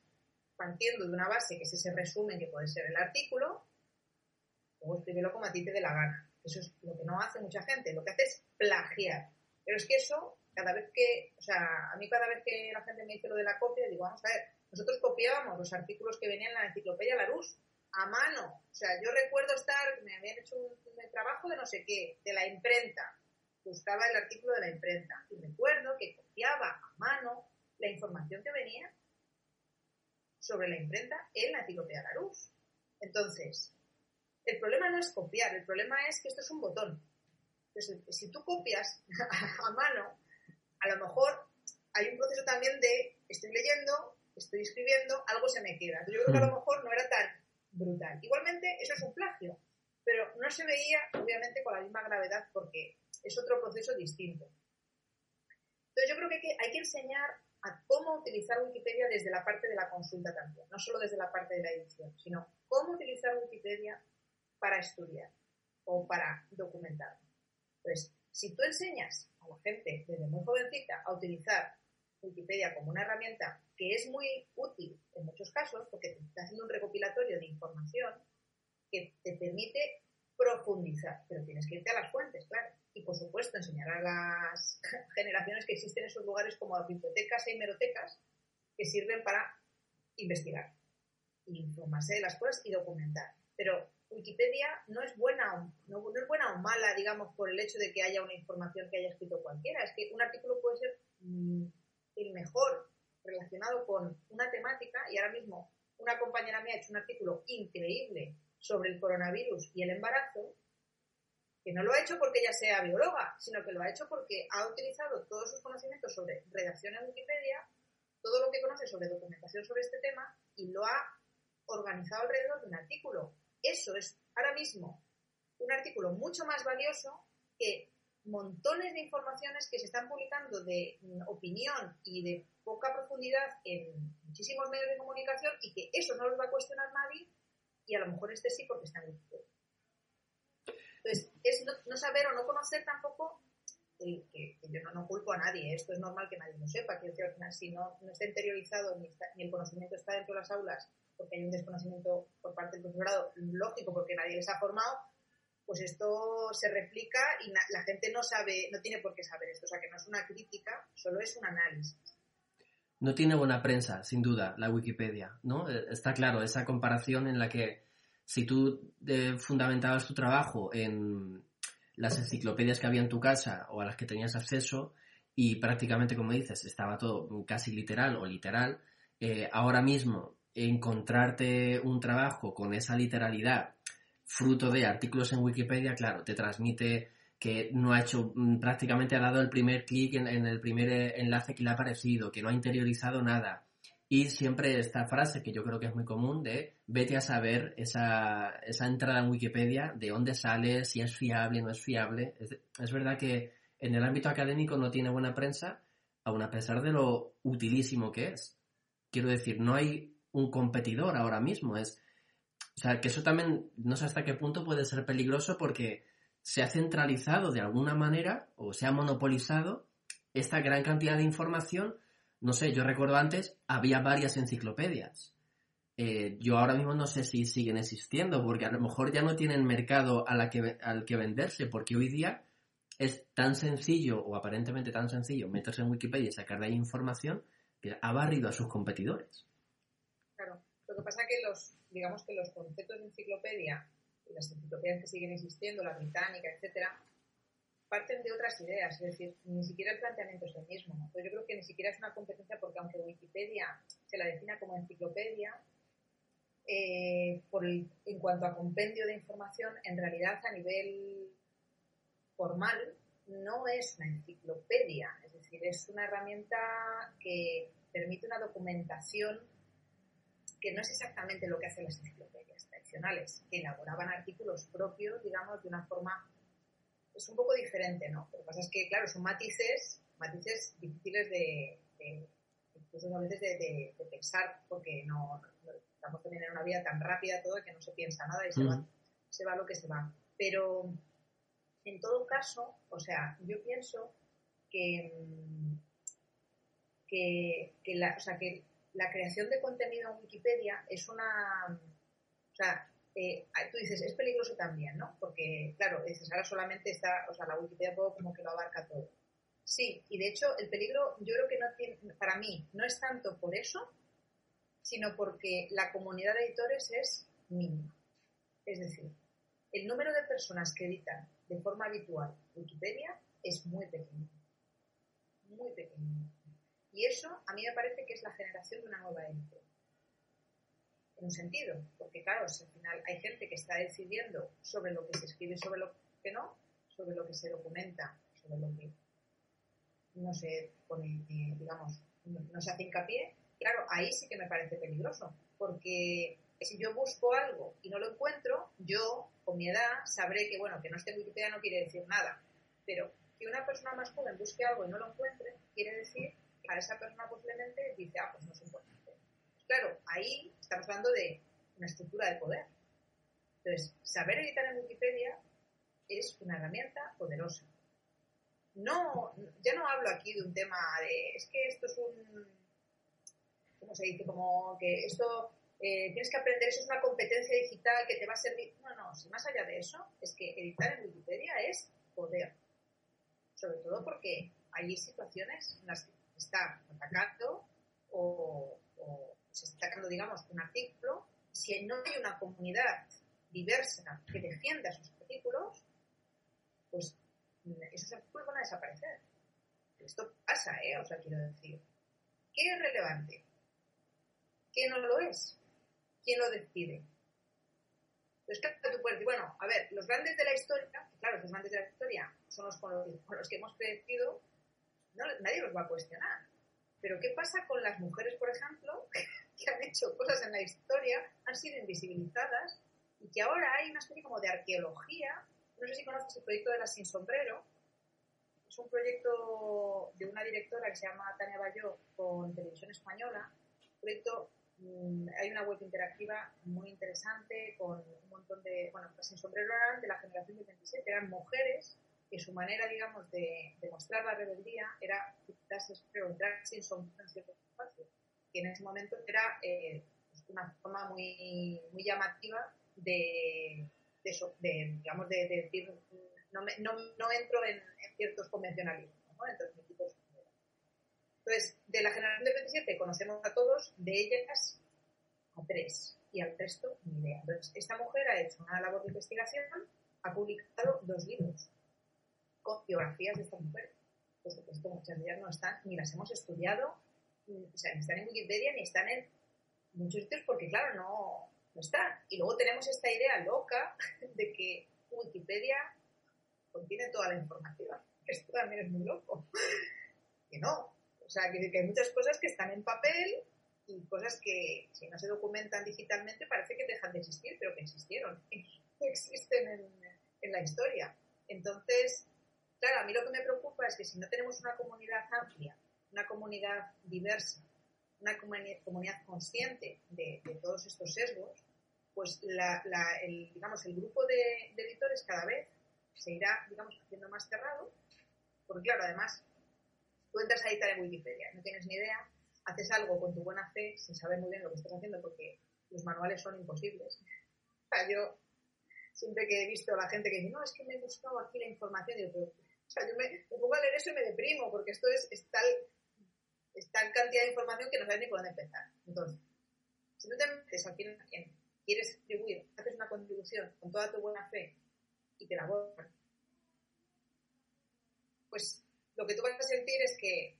partiendo de una base que es ese resumen que puede ser el artículo, luego escríbelo como a ti te dé la gana. Eso es lo que no hace mucha gente. Lo que hace es plagiar Pero es que eso, cada vez que, o sea, a mí cada vez que la gente me dice lo de la copia, digo, vamos a ver, nosotros copiábamos los artículos que venían en la enciclopedia Larousse a mano. O sea, yo recuerdo estar, me habían hecho un, trabajo de no sé qué, de la imprenta. Buscaba el artículo de la imprenta. Y recuerdo que copiaba a mano la información que venía sobre la imprenta en la enciclopedia Larousse. Entonces, el problema no es copiar, el problema es que esto es un botón. Entonces, si tú copias a mano, a lo mejor hay un proceso también de estoy leyendo, estoy escribiendo, algo se me queda. Yo creo que a lo mejor no era tan brutal. Igualmente, eso es un plagio, pero no se veía, obviamente, con la misma gravedad porque es otro proceso distinto. Entonces, yo creo que hay, que enseñar a cómo utilizar Wikipedia desde la parte de la consulta también, no solo desde la parte de la edición, sino cómo utilizar Wikipedia para estudiar o para documentar. Entonces, si tú enseñas gente desde muy jovencita a utilizar Wikipedia como una herramienta que es muy útil en muchos casos porque te está haciendo un recopilatorio de información que te permite profundizar, pero tienes que irte a las fuentes, claro. Y por supuesto enseñar a las generaciones que existen en esos lugares como bibliotecas e hemerotecas que sirven para investigar, informarse de las cosas y documentar. Pero Wikipedia no es buena o, no, es buena o mala, digamos, por el hecho de que haya una información que haya escrito cualquiera. Es que un artículo puede ser mm, el mejor relacionado con una temática y ahora mismo una compañera mía ha hecho un artículo increíble sobre el coronavirus y el embarazo, que no lo ha hecho porque ella sea bióloga, sino que lo ha hecho porque ha utilizado todos sus conocimientos sobre redacción en Wikipedia, todo lo que conoce sobre documentación sobre este tema y lo ha organizado alrededor de un artículo. Eso es ahora mismo un artículo mucho más valioso que montones de informaciones que se están publicando de mm, opinión y de poca profundidad en muchísimos medios de comunicación y que eso no los va a cuestionar nadie y a lo mejor este sí porque está en Wikipedia. Entonces, es no, saber o no conocer tampoco el, que, yo no, culpo a nadie, esto es normal que nadie lo sepa, que al final si no, no está interiorizado ni el conocimiento está dentro de las aulas porque hay un desconocimiento por parte del profesorado, lógico porque nadie les ha formado, pues esto se replica y la gente no sabe, no tiene por qué saber esto. O sea, que no es una crítica, solo es un análisis. No tiene buena prensa, sin duda, la Wikipedia, ¿no? Eh, está claro, esa comparación en la que si tú eh, fundamentabas tu trabajo en las enciclopedias que había en tu casa o a las que tenías acceso y prácticamente, como dices, estaba todo casi literal o literal, eh, ahora mismo encontrarte un trabajo con esa literalidad fruto de artículos en Wikipedia, claro, te transmite que no ha hecho, mm, prácticamente ha dado el primer clic en, el primer eh, enlace que le ha aparecido, que no ha interiorizado nada. Y siempre esta frase que yo creo que es muy común de vete a saber esa, esa entrada en Wikipedia, de dónde sale, si es fiable, no es fiable. Es, es verdad que en el ámbito académico no tiene buena prensa, aun a pesar de lo utilísimo que es. Quiero decir, no hay un competidor ahora mismo, es o sea, que eso también no sé hasta qué punto puede ser peligroso porque se ha centralizado de alguna manera o se ha monopolizado esta gran cantidad de información. No sé, yo recuerdo antes había varias enciclopedias. Eh, yo ahora mismo no sé si siguen existiendo porque a lo mejor ya no tienen mercado que, al que venderse porque hoy día es tan sencillo o aparentemente tan sencillo meterse en Wikipedia y sacar de ahí información que ha barrido a sus competidores. Claro, lo que pasa es que los, digamos que los conceptos de enciclopedia y las enciclopedias que siguen existiendo, la británica, etcétera, parten de otras ideas, es decir, ni siquiera el planteamiento es el mismo. yo creo que ni siquiera es una competencia porque aunque Wikipedia se la defina como enciclopedia, eh, en cuanto a compendio de información, en realidad a nivel formal no es una enciclopedia, es decir, es una herramienta que permite una documentación que no es exactamente lo que hacen las enciclopedias tradicionales, que elaboraban artículos propios, digamos, de una forma es un poco diferente, ¿no? Lo que pasa es que, claro, son matices, matices difíciles de, incluso a veces de, pensar, porque no, estamos también en una vida tan rápida todo que no se piensa nada y se, va, se va lo que se va. Pero, en todo caso, o sea, yo pienso que, que, que la, o sea, que la creación de contenido en Wikipedia es una... O sea, eh, tú dices, es peligroso también, ¿no? Porque, claro, dices, ahora solamente está, o sea, la Wikipedia como que lo abarca todo. Sí, y de hecho el peligro yo creo que no tiene, para mí no es tanto por eso, sino porque la comunidad de editores es mínima. Es decir, el número de personas que editan de forma habitual Wikipedia es muy pequeño. Muy pequeño. Y eso a mí me parece que es la generación de una nueva élite. En un sentido, porque claro, al final hay gente que está decidiendo sobre lo que se escribe sobre lo que no, sobre lo que se documenta, sobre lo que no se pone, eh, digamos, no se hace hincapié, claro, ahí sí que me parece peligroso, porque si yo busco algo y no lo encuentro, yo, con mi edad, sabré que, bueno, que no esté en Wikipedia no quiere decir nada, pero que una persona más joven busque algo y no lo encuentre, quiere decir que a esa persona posiblemente dice, ah, pues no es importante. claro, ahí estamos hablando de una estructura de poder. Entonces, saber editar en Wikipedia es una herramienta poderosa. No, ya no hablo aquí de un tema de, es que esto es un, ¿cómo se dice? Como que esto eh, tienes que aprender, eso es una competencia digital que te va a servir. No, no, si más allá de eso, es que editar en Wikipedia es poder. Sobre todo porque hay situaciones en las que está atacando o, se está atacando, digamos, un artículo. Si no hay una comunidad diversa que defienda sus artículos, pues esos artículos van a desaparecer. Esto pasa, ¿eh? O sea, quiero decir. ¿Qué es relevante? ¿Qué no lo es? ¿quién lo decide? Entonces, claro, tú puedes decir, bueno, a ver, los grandes de la historia, claro, los grandes de la historia son los con los, que hemos predecido, nadie los va a cuestionar. Pero ¿qué pasa con las mujeres, por ejemplo, que han hecho cosas en la historia, han sido invisibilizadas y que ahora hay una especie como de arqueología? No sé si conoces el proyecto de la Sin Sombrero. Es un proyecto de una directora que se llama Tania Bayó con Televisión Española. Proyecto Mm, hay una web interactiva muy interesante con un montón de, bueno, pues sin sombrero eran de la generación del 27, eran mujeres que su manera, digamos, de, mostrar la rebeldía era quitarse, entrar sin sombrero en ciertos espacios, que en ese momento era eh, pues una forma muy, muy llamativa de, de, digamos, de, decir, no, me, no, no, entro en, ciertos convencionalismos, ¿no? Entonces, entonces, de la generación del 27 conocemos a todos, de ellas a tres, y al resto ni idea. Entonces, esta mujer ha hecho una labor de investigación, ha publicado dos libros biografías de estas mujeres. Por supuesto, muchas de ellas no están, ni las hemos estudiado, ni están en Wikipedia, ni están en muchos sitios, porque claro, no, no están. Y luego tenemos esta idea loca de que Wikipedia contiene toda la información. Esto también es muy loco. Que no, o sea, que, hay muchas cosas que están en papel y cosas que si no se documentan digitalmente parece que dejan de existir, pero que existieron, existen en, en la historia. Entonces, claro, a mí lo que me preocupa es que si no tenemos una comunidad amplia, una comunidad diversa, una comunidad consciente de, todos estos sesgos, pues la, el, digamos, el grupo de, editores cada vez se irá, digamos, haciendo más cerrado, porque claro, además Tú entras a editar en Wikipedia, no tienes ni idea, haces algo con tu buena fe sin saber muy bien lo que estás haciendo porque los manuales son imposibles. O sea, yo siempre que he visto a la gente que dice, no, es que me he buscado aquí la información, digo, o sea, yo me, pongo a leer eso y me deprimo porque esto es, tal, tal cantidad de información que no sabes ni por dónde empezar. Entonces, si no te metes al final quien quieres distribuir, haces una contribución con toda tu buena fe y te la borran, pues lo que tú vas a sentir es que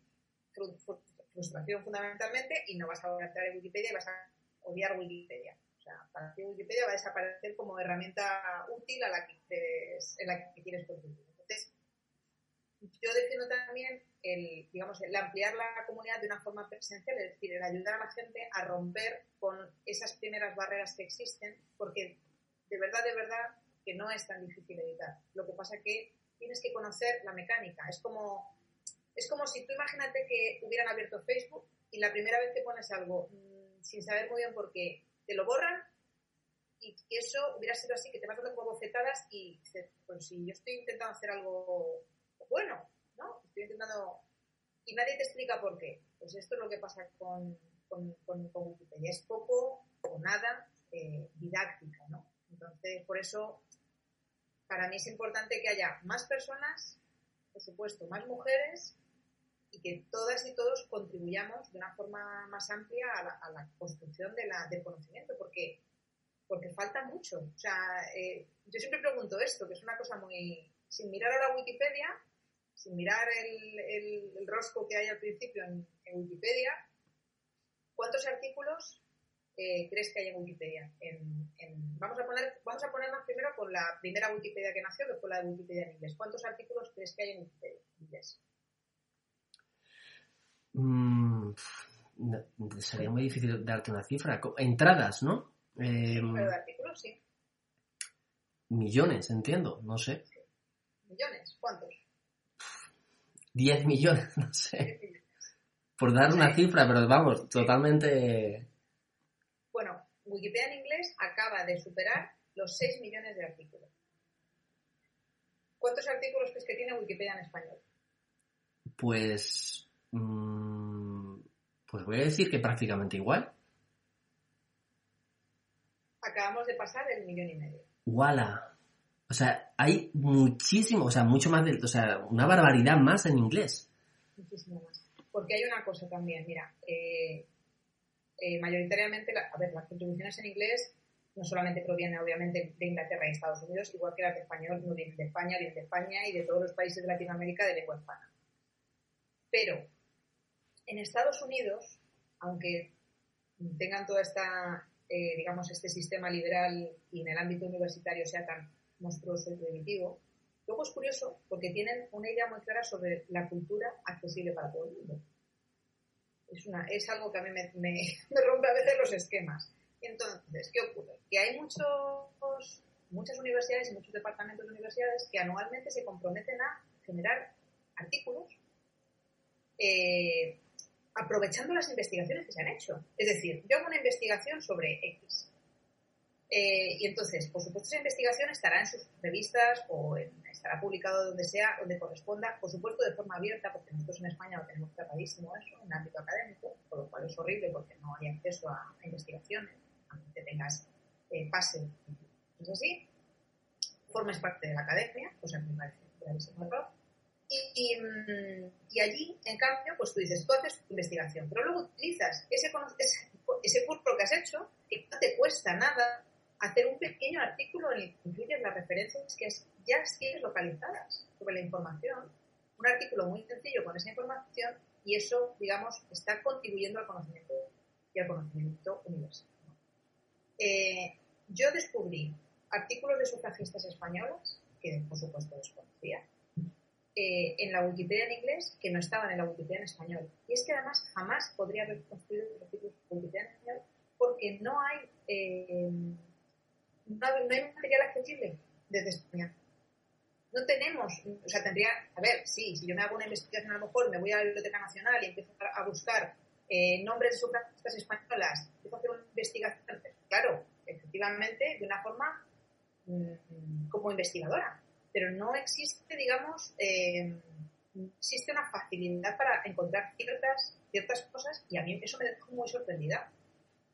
frustración fundamentalmente y no vas a entrar en Wikipedia y vas a odiar Wikipedia. O sea, para ti Wikipedia va a desaparecer como herramienta útil a la que en la que quieres contribuir. Yo defiendo también el, digamos, el ampliar la comunidad de una forma presencial, es decir, el ayudar a la gente a romper con esas primeras barreras que existen, porque de verdad, de verdad, que no es tan difícil editar. Lo que pasa que tienes que conocer la mecánica. Es como, es como si tú imagínate que hubieran abierto Facebook y la primera vez que pones algo mm, sin saber muy bien por qué, te lo borran y eso hubiera sido así, que te vas dando como bofetadas y pues si yo estoy intentando hacer algo bueno, ¿no? Estoy intentando... Y nadie te explica por qué. Pues esto es lo que pasa con, Wikipedia. Es poco o nada eh, didáctica, ¿no? Entonces, por eso para mí es importante que haya más personas por supuesto, más mujeres y que todas y todos contribuyamos de una forma más amplia a la, construcción de la, del conocimiento, porque, porque falta mucho. O sea, eh, yo siempre pregunto esto, que es una cosa muy... Sin mirar a la Wikipedia, sin mirar el, el, rosco que hay al principio en, Wikipedia, ¿cuántos artículos eh, crees que hay en Wikipedia? vamos, a poner, vamos a ponernos primero con la primera Wikipedia que nació, que fue la de Wikipedia en inglés. ¿Cuántos artículos crees que hay en Wikipedia en inglés? Mm, sería muy difícil darte una cifra. Entradas, ¿no? Eh, de artículos, sí. Millones, entiendo, no sé. ¿Millones? ¿Cuántos? 10 millones, no sé. Por dar una cifra, pero vamos, totalmente... Bueno, Wikipedia en inglés acaba de superar los 6 millones de artículos. ¿Cuántos artículos crees que tiene Wikipedia en español? Pues... Mm, pues voy a decir que prácticamente igual. Acabamos de pasar el millón y medio. ¡Wala! O sea, hay muchísimo, o sea, mucho más, de, o sea, una barbaridad más en inglés. Muchísimo más. Porque hay una cosa también, mira, eh, eh, mayoritariamente, a ver, las contribuciones en inglés no solamente provienen obviamente de Inglaterra y Estados Unidos, igual que las de español, no vienen de España, vienen de España y de todos los países de Latinoamérica de lengua hispana. Pero en Estados Unidos, aunque tengan toda esta, eh, digamos, este sistema liberal y en el ámbito universitario sea tan monstruoso y prohibitivo. Luego es curioso porque tienen una idea muy clara sobre la cultura accesible para todo el mundo. Es, una, es algo que a mí me, me, rompe a veces los esquemas. Entonces, ¿qué ocurre? Que hay muchos, muchas universidades y muchos departamentos de universidades que anualmente se comprometen a generar artículos eh, aprovechando las investigaciones que se han hecho. Es decir, yo hago una investigación sobre X eh, y entonces, por supuesto, esa investigación estará en sus revistas o estará publicado donde sea, donde corresponda, por supuesto, de forma abierta, porque nosotros en España lo tenemos tratadísimo eso, en el ámbito académico, por lo cual es horrible porque no hay acceso a, investigaciones, aunque tengas eh, pase, es así, formes parte de la academia, cosa que me parece gravísimo error. Y, mm, y, allí, en cambio, pues tú dices, tú haces tu investigación, pero luego utilizas ese, ese, ese curso que has hecho, que no te cuesta nada, hacer un pequeño artículo en el las referencias que ya tienes localizadas sobre la información, un artículo muy sencillo con esa información y eso, digamos, está contribuyendo al conocimiento y al conocimiento universal. Eh, yo descubrí artículos de sufragistas españolas, que por supuesto desconocía, eh, en la Wikipedia en inglés que no estaban en la Wikipedia en español. Y es que además jamás podría haber construido artículos de Wikipedia en español porque no hay eh, no, hay material accesible desde España. No tenemos, o sea, tendría, a ver, sí, si yo me hago una investigación a lo mejor, me voy a la Biblioteca Nacional y empiezo a buscar eh, nombres de sufragistas españolas, empiezo a hacer una investigación, claro, efectivamente, de una forma mm, como investigadora, pero no existe, digamos, eh, existe una facilidad para encontrar ciertas, ciertas cosas y a mí eso me dejó muy sorprendida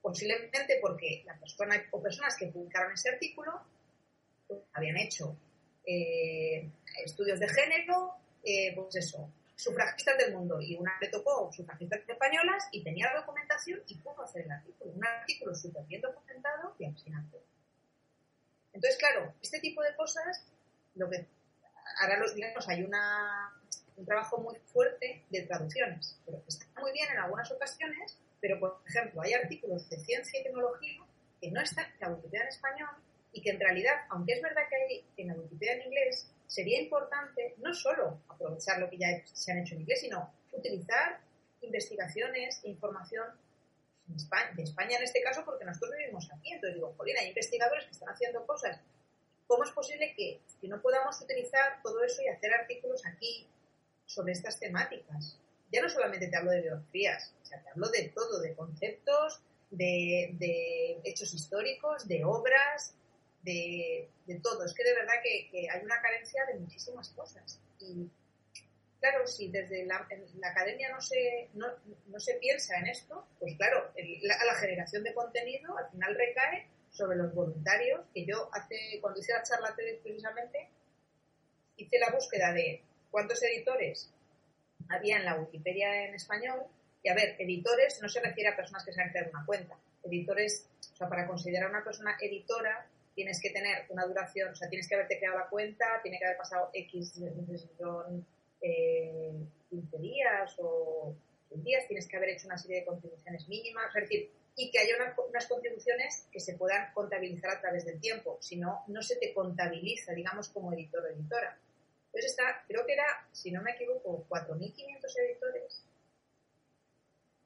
posiblemente porque la persona o personas que publicaron ese artículo pues, habían hecho eh, estudios de género, eh, pues eso, sufragistas del mundo, y una le tocó sufragistas españolas y tenía la documentación y pudo hacer el artículo. Un artículo súper bien documentado y alucinante. Entonces, claro, este tipo de cosas, lo que ahora los digamos, hay una, un trabajo muy fuerte de traducciones, pero está muy bien en algunas ocasiones pero, por ejemplo, hay artículos de ciencia y tecnología que no están en la Wikipedia en español y que en realidad, aunque es verdad que hay en la Wikipedia en inglés, sería importante no solo aprovechar lo que ya se han hecho en inglés, sino utilizar investigaciones e información de España en este caso, porque nosotros vivimos aquí. Entonces digo, Jolín, hay investigadores que están haciendo cosas. ¿Cómo es posible que, que no podamos utilizar todo eso y hacer artículos aquí sobre estas temáticas? Ya no solamente te hablo de biografías, o sea, te hablo de todo, de conceptos, de, hechos históricos, de obras, de, todo. Es que de verdad que, hay una carencia de muchísimas cosas. Y claro, si desde la, academia no se, no, se piensa en esto, pues claro, la, la generación de contenido al final recae sobre los voluntarios, que yo hace, cuando hice la charla TED precisamente, hice la búsqueda de cuántos editores había en la Wikipedia en español. Y a ver, editores no se refiere a personas que saben crear una cuenta. Editores, o sea, para considerar a una persona editora tienes que tener una duración, o sea, tienes que haberte creado la cuenta, tiene que haber pasado X, son eh, 15 días o 100 días, tienes que haber hecho una serie de contribuciones mínimas, es decir, y que haya unas contribuciones que se puedan contabilizar a través del tiempo, si no, no se te contabiliza, digamos, como editor o editora. Entonces está, creo que era, si no me equivoco, 4.500 editores,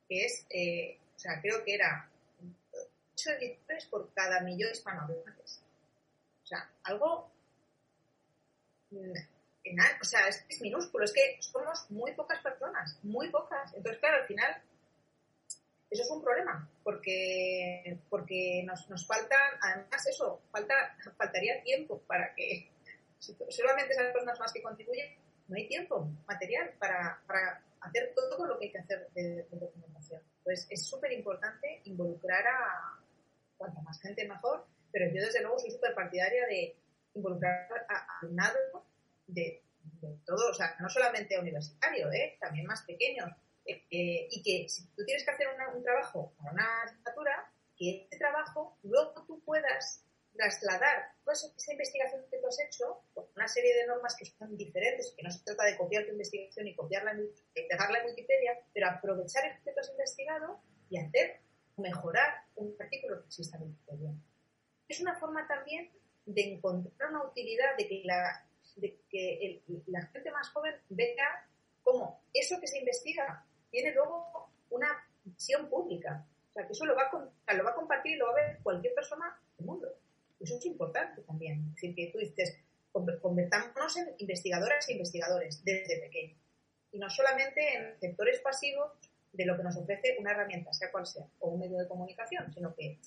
que es, eh, o sea, creo que era 8 editores por cada millón hispanohablantes. O sea, algo, o sea, es, es minúsculo, es que somos muy pocas personas, muy pocas. Entonces, claro, al final eso es un problema, porque, porque nos, nos falta, además eso, falta, faltaría tiempo para que solamente esas personas más que contribuyen, no hay tiempo material para, para hacer todo lo que hay que hacer de, documentación. Pues es súper importante involucrar a cuanta más gente mejor, pero yo desde luego soy súper partidaria de involucrar a alumnado de, de, todo, o sea, no solamente a universitario, ¿eh? también más pequeños, eh, y que si tú tienes que hacer un trabajo para una asignatura, que ese trabajo luego tú puedas trasladar toda esa investigación que tú has hecho con una serie de normas que son diferentes, que no se trata de copiar tu investigación y copiarla en, dejarla en Wikipedia, pero aprovechar el que tú has investigado y hacer, mejorar un artículo que exista en Wikipedia. Es una forma también de encontrar una utilidad, de que la, de que la gente más joven vea cómo eso que se investiga tiene luego una visión pública. O sea, que eso lo va, a, lo va a compartir y lo va a ver cualquier persona del mundo. Eso es importante también. Es decir, que tú dices, convertámonos en investigadoras e investigadores desde pequeño. Y no solamente en sectores pasivos de lo que nos ofrece una herramienta, sea cual sea, o un medio de comunicación, sino que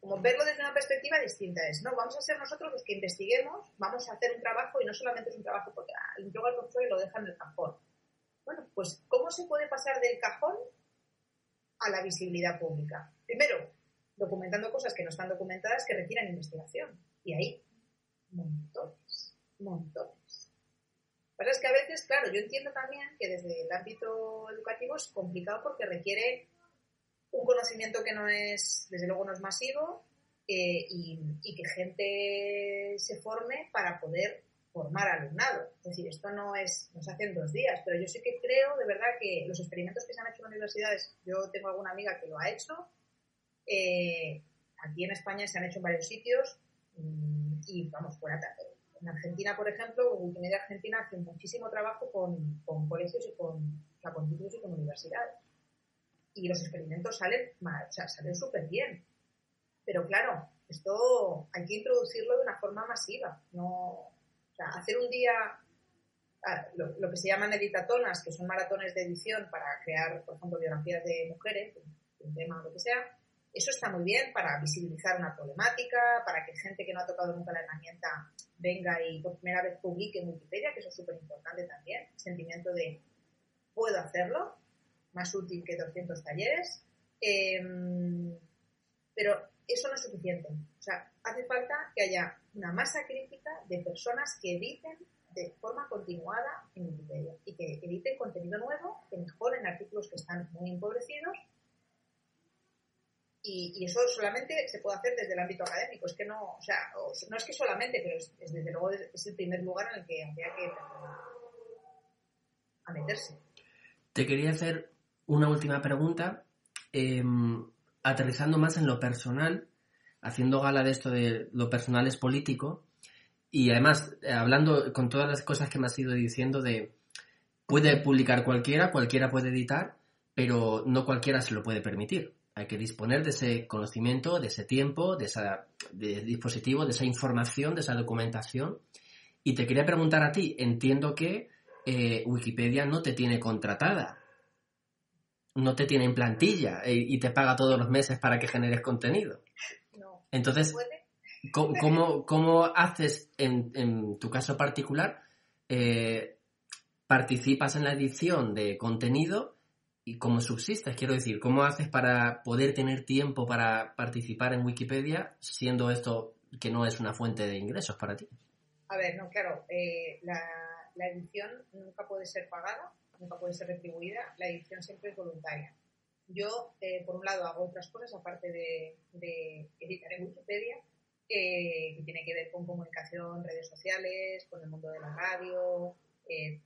como verlo desde una perspectiva distinta es, no, vamos a ser nosotros los que investiguemos, vamos a hacer un trabajo y no solamente es un trabajo porque ah, el profesor y lo deja en el cajón, bueno, pues ¿cómo se puede pasar del cajón a la visibilidad pública? Primero, documentando cosas que no están documentadas que requieran investigación. Y ahí, montones, montones. Lo que es que a veces, claro, yo entiendo también que desde el ámbito educativo es complicado porque requiere un conocimiento que no es, desde luego no es masivo, eh, y, que gente se forme para poder formar alumnado. Es decir, esto no es, no se hace en dos días, pero yo sí que creo de verdad que los experimentos que se han hecho en universidades, yo tengo alguna amiga que lo ha hecho, eh, aquí en España se han hecho en varios sitios mm, y vamos, fuera en Argentina, por ejemplo, Wikimedia Argentina hace muchísimo trabajo con, colegios y con, o sea, y con universidades. Y los experimentos salen, o sea, salen súper bien. Pero claro, esto hay que introducirlo de una forma masiva, no, hacer un día ah, lo, que se llaman editatonas, que son maratones de edición para crear, por ejemplo, biografías de mujeres, un tema o lo que sea, eso está muy bien para visibilizar una problemática, para que gente que no ha tocado nunca la herramienta venga y por primera vez publique en Wikipedia, que eso es súper importante también, sentimiento de puedo hacerlo, más útil que 200 talleres, em, pero eso no es suficiente. O sea, hace falta que haya una masa crítica de personas que editen de forma continuada en Wikipedia y que editen contenido nuevo, que mejoren artículos que están muy empobrecidos. Y, eso solamente se puede hacer desde el ámbito académico. Es que no, o sea, no es que solamente, pero es, desde luego es el primer lugar en el que habría que a meterse. Te quería hacer una última pregunta, em, aterrizando más en lo personal haciendo gala de esto de lo personal es político y además eh, hablando con todas las cosas que me has ido diciendo de puede publicar cualquiera, cualquiera puede editar, pero no cualquiera se lo puede permitir. Hay que disponer de ese conocimiento, de ese tiempo, de ese dispositivo, de esa información, de esa documentación. Y te quería preguntar a ti, entiendo que eh, Wikipedia no te tiene contratada, no te tiene en plantilla eh, y te paga todos los meses para que generes contenido. Entonces, ¿cómo, cómo haces en, tu caso particular? Eh, ¿Participas en la edición de contenido y cómo subsistes? Quiero decir, ¿cómo haces para poder tener tiempo para participar en Wikipedia siendo esto que no es una fuente de ingresos para ti? A ver, no, claro, eh, la, edición nunca puede ser pagada, nunca puede ser retribuida, la edición siempre es voluntaria. Yo, eh, por un lado, hago otras cosas aparte de, editar en Wikipedia, eh, que tiene que ver con comunicación, redes sociales, con el mundo de la radio,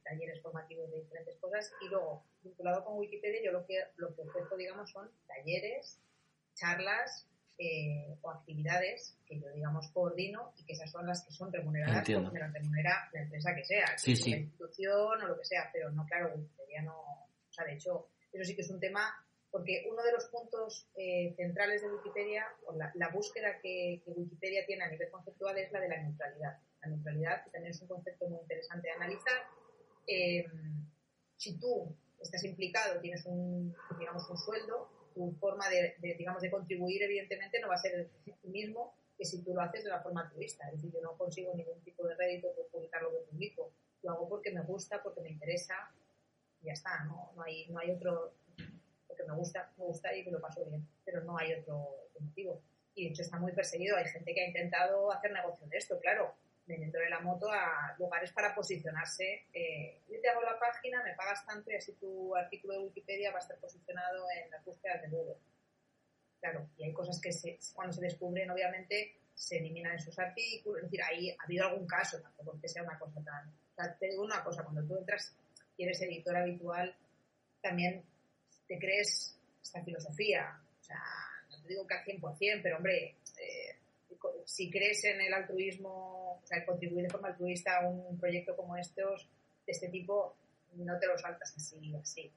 talleres formativos de diferentes cosas. Y luego, vinculado con Wikipedia, yo lo que, lo que ofrezco, digamos, son talleres, charlas eh, o actividades que yo, digamos, coordino y que esas son las que son remuneradas Entiendo. porque me las remunera la empresa que sea, Sí, que sea sí. la institución o lo que sea, pero no, claro, Wikipedia no... O sea, de hecho, eso sí que es un tema porque uno de los puntos eh, centrales de Wikipedia, o la, la búsqueda que, que Wikipedia tiene a nivel conceptual es la de la neutralidad. La neutralidad, que también es un concepto muy interesante de analizar. Eh, si tú estás implicado, tienes un, digamos, un sueldo, tu forma de, digamos, de contribuir, evidentemente, no va a ser el mismo que si tú lo haces de la forma altruista. Es decir, yo no consigo ningún tipo de rédito por publicar lo que publico. Lo hago porque me gusta, porque me interesa, y ya está, ¿no? No hay, no hay otro, porque me gusta, me gusta y me lo paso bien, pero no hay otro motivo. Y de hecho está muy perseguido. Hay gente que ha intentado hacer negocio de esto, claro, vendiéndole la moto a lugares para posicionarse. Eh, yo te hago la página, me pagas tanto y así tu artículo de Wikipedia va a estar posicionado en las búsquedas de Google. Claro, y hay cosas que se, cuando se descubren, obviamente, se eliminan esos artículos. Es decir, ahí ha habido algún caso, tampoco que sea una cosa tan. O sea, te digo una cosa, cuando tú entras y eres editor habitual, también te crees esta filosofía. O sea, no te digo que al 100%, pero hombre, eh, si crees en el altruismo, o sea, contribuir de forma altruista a un proyecto como estos, de este tipo, no te lo saltas así, así.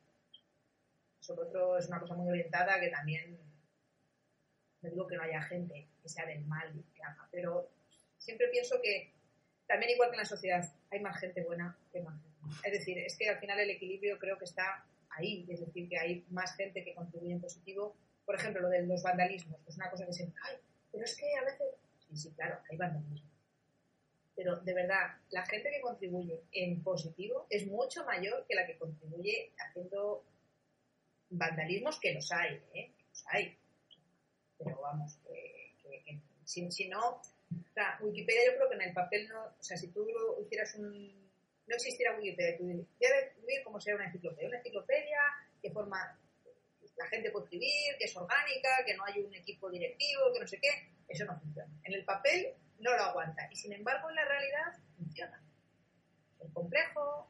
Eso otro es una cosa muy orientada que también, no digo que no haya gente que sea del mal y que haga, pero siempre pienso que también igual que en la sociedad hay más gente buena que más gente. Es decir, es que al final el equilibrio creo que está ahí, es decir, que hay más gente que contribuye en positivo. Por ejemplo, lo de los vandalismos, es una cosa que se ay, pero es que a veces, sí, sí, claro, hay vandalismo. Pero de verdad, la gente que contribuye en positivo es mucho mayor que la que contribuye haciendo vandalismos, que los hay, ¿eh? Los hay. Pero vamos, que, que, que si, si, no, o sea, Wikipedia yo creo que en el papel no, o sea, si tú hicieras un, no existiera Wikipedia, tú debe como sea una enciclopedia, una enciclopedia que forma, la gente puede escribir, que es orgánica, que no hay un equipo directivo, que no sé qué, eso no funciona. En el papel no lo aguanta y sin embargo en la realidad funciona. Es complejo,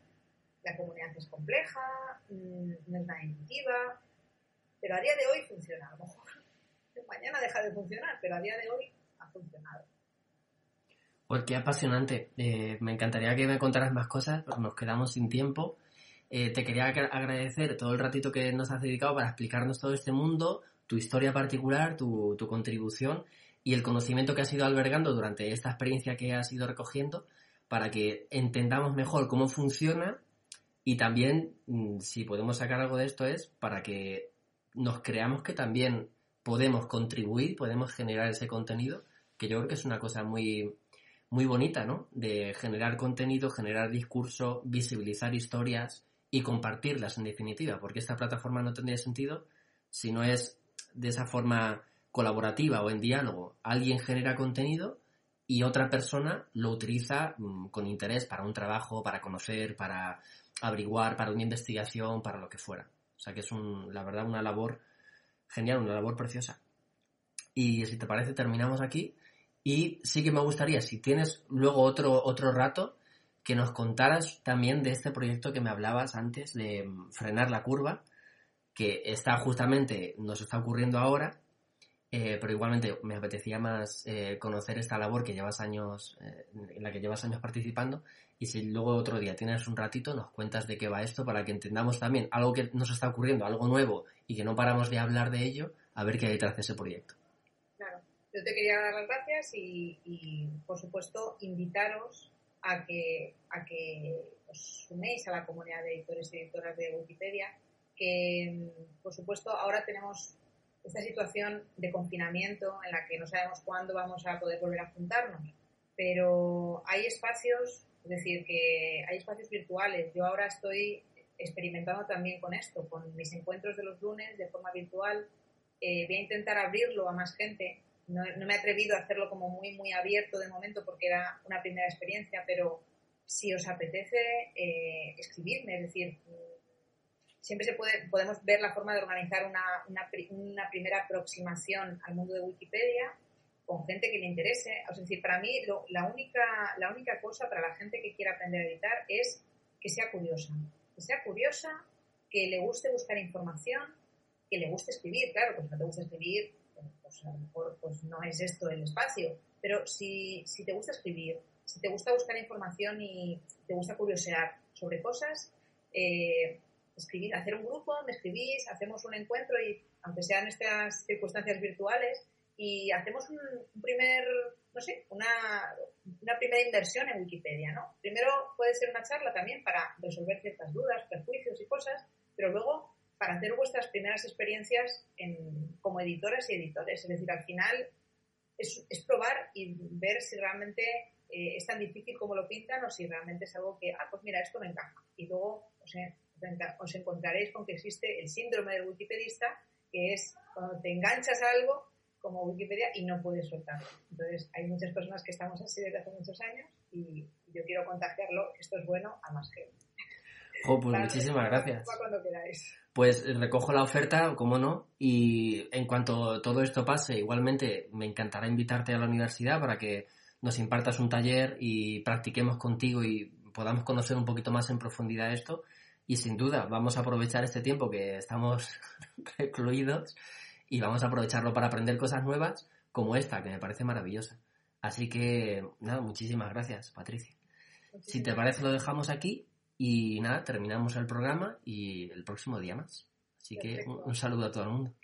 la comunidad es compleja, no es nada intuitiva, pero a día de hoy funciona. A lo mejor mañana deja de funcionar, pero a día de hoy ha funcionado. Pues qué apasionante. Eh, me encantaría que me contaras más cosas, porque nos quedamos sin tiempo. Eh, te quería agradecer todo el ratito que nos has dedicado para explicarnos todo este mundo, tu historia particular, tu, tu contribución y el conocimiento que has ido albergando durante esta experiencia que has ido recogiendo para que entendamos mejor cómo funciona y también, si podemos sacar algo de esto, es para que nos creamos que también podemos contribuir, podemos generar ese contenido, que yo creo que es una cosa muy, muy bonita, ¿no? De generar contenido, generar discurso, visibilizar historias y compartirlas en definitiva, porque esta plataforma no tendría sentido si no es de esa forma colaborativa o en diálogo. Alguien genera contenido y otra persona lo utiliza mmm, con interés para un trabajo, para conocer, para averiguar, para una investigación, para lo que fuera. O sea que es un, la verdad una labor genial, una labor preciosa. Y si te parece, terminamos aquí. Y sí que me gustaría, si tienes luego otro, otro rato, que nos contaras también de este proyecto que me hablabas antes de frenar la curva, que está justamente, nos está ocurriendo ahora, eh, pero igualmente me apetecía más eh, conocer esta labor que llevas años, eh, en la que llevas años participando, y si luego otro día tienes un ratito, nos cuentas de qué va esto para que entendamos también algo que nos está ocurriendo, algo nuevo, y que no paramos de hablar de ello, a ver qué hay detrás de ese proyecto. Claro, yo te quería dar las gracias y por supuesto, invitaros a que, a que os suméis a la comunidad de editores y editoras de Wikipedia, que, por supuesto, ahora tenemos esta situación de confinamiento en la que no sabemos cuándo vamos a poder volver a juntarnos, pero hay espacios, es decir, que hay espacios virtuales. Yo ahora estoy experimentando también con esto, con mis encuentros de los lunes de forma virtual. Eh, voy a intentar abrirlo a más gente no, me he atrevido a hacerlo como muy, muy abierto de momento porque era una primera experiencia, pero si os apetece, eh, escribirme, es decir, siempre se puede, podemos ver la forma de organizar una, una, primera aproximación al mundo de Wikipedia con gente que le interese. Es decir, para mí la, única, la única cosa para la gente que quiera aprender a editar es que sea curiosa. Que sea curiosa, que le guste buscar información, que le guste escribir. Claro, pues no te gusta escribir, pues a lo mejor pues no es esto el espacio. Pero si, si te gusta escribir, si te gusta buscar información y te gusta curiosear sobre cosas, eh, escribir, hacer un grupo, me escribís, hacemos un encuentro y, aunque sean estas circunstancias virtuales, y hacemos un, primer, no sé, una, una, primera inversión en Wikipedia, ¿no? Primero puede ser una charla también para resolver ciertas dudas, prejuicios y cosas, pero luego para hacer vuestras primeras experiencias en, como editoras y editores. Es decir, al final es, probar y ver si realmente eh, es tan difícil como lo pintan o si realmente es algo que, ah, pues mira, esto me encaja. Y luego o sea, os encontraréis con que existe el síndrome del wikipedista, que es cuando te enganchas a algo como Wikipedia y no puedes soltarlo. Entonces, hay muchas personas que estamos así desde hace muchos años y yo quiero contagiarlo, esto es bueno, a más que... Oh, pues muchísimas gracias. Pues recojo la oferta, como no, y en cuanto todo esto pase, igualmente me encantará invitarte a la universidad para que nos impartas un taller y practiquemos contigo y podamos conocer un poquito más en profundidad esto y sin duda, vamos a aprovechar este tiempo que estamos recluidos y vamos a aprovecharlo para aprender cosas nuevas como esta, que me parece maravillosa. Así que, nada, muchísimas gracias, Patricia. Si te parece, lo dejamos aquí y nada, terminamos el programa y el próximo día más. Así que un saludo a todo el mundo.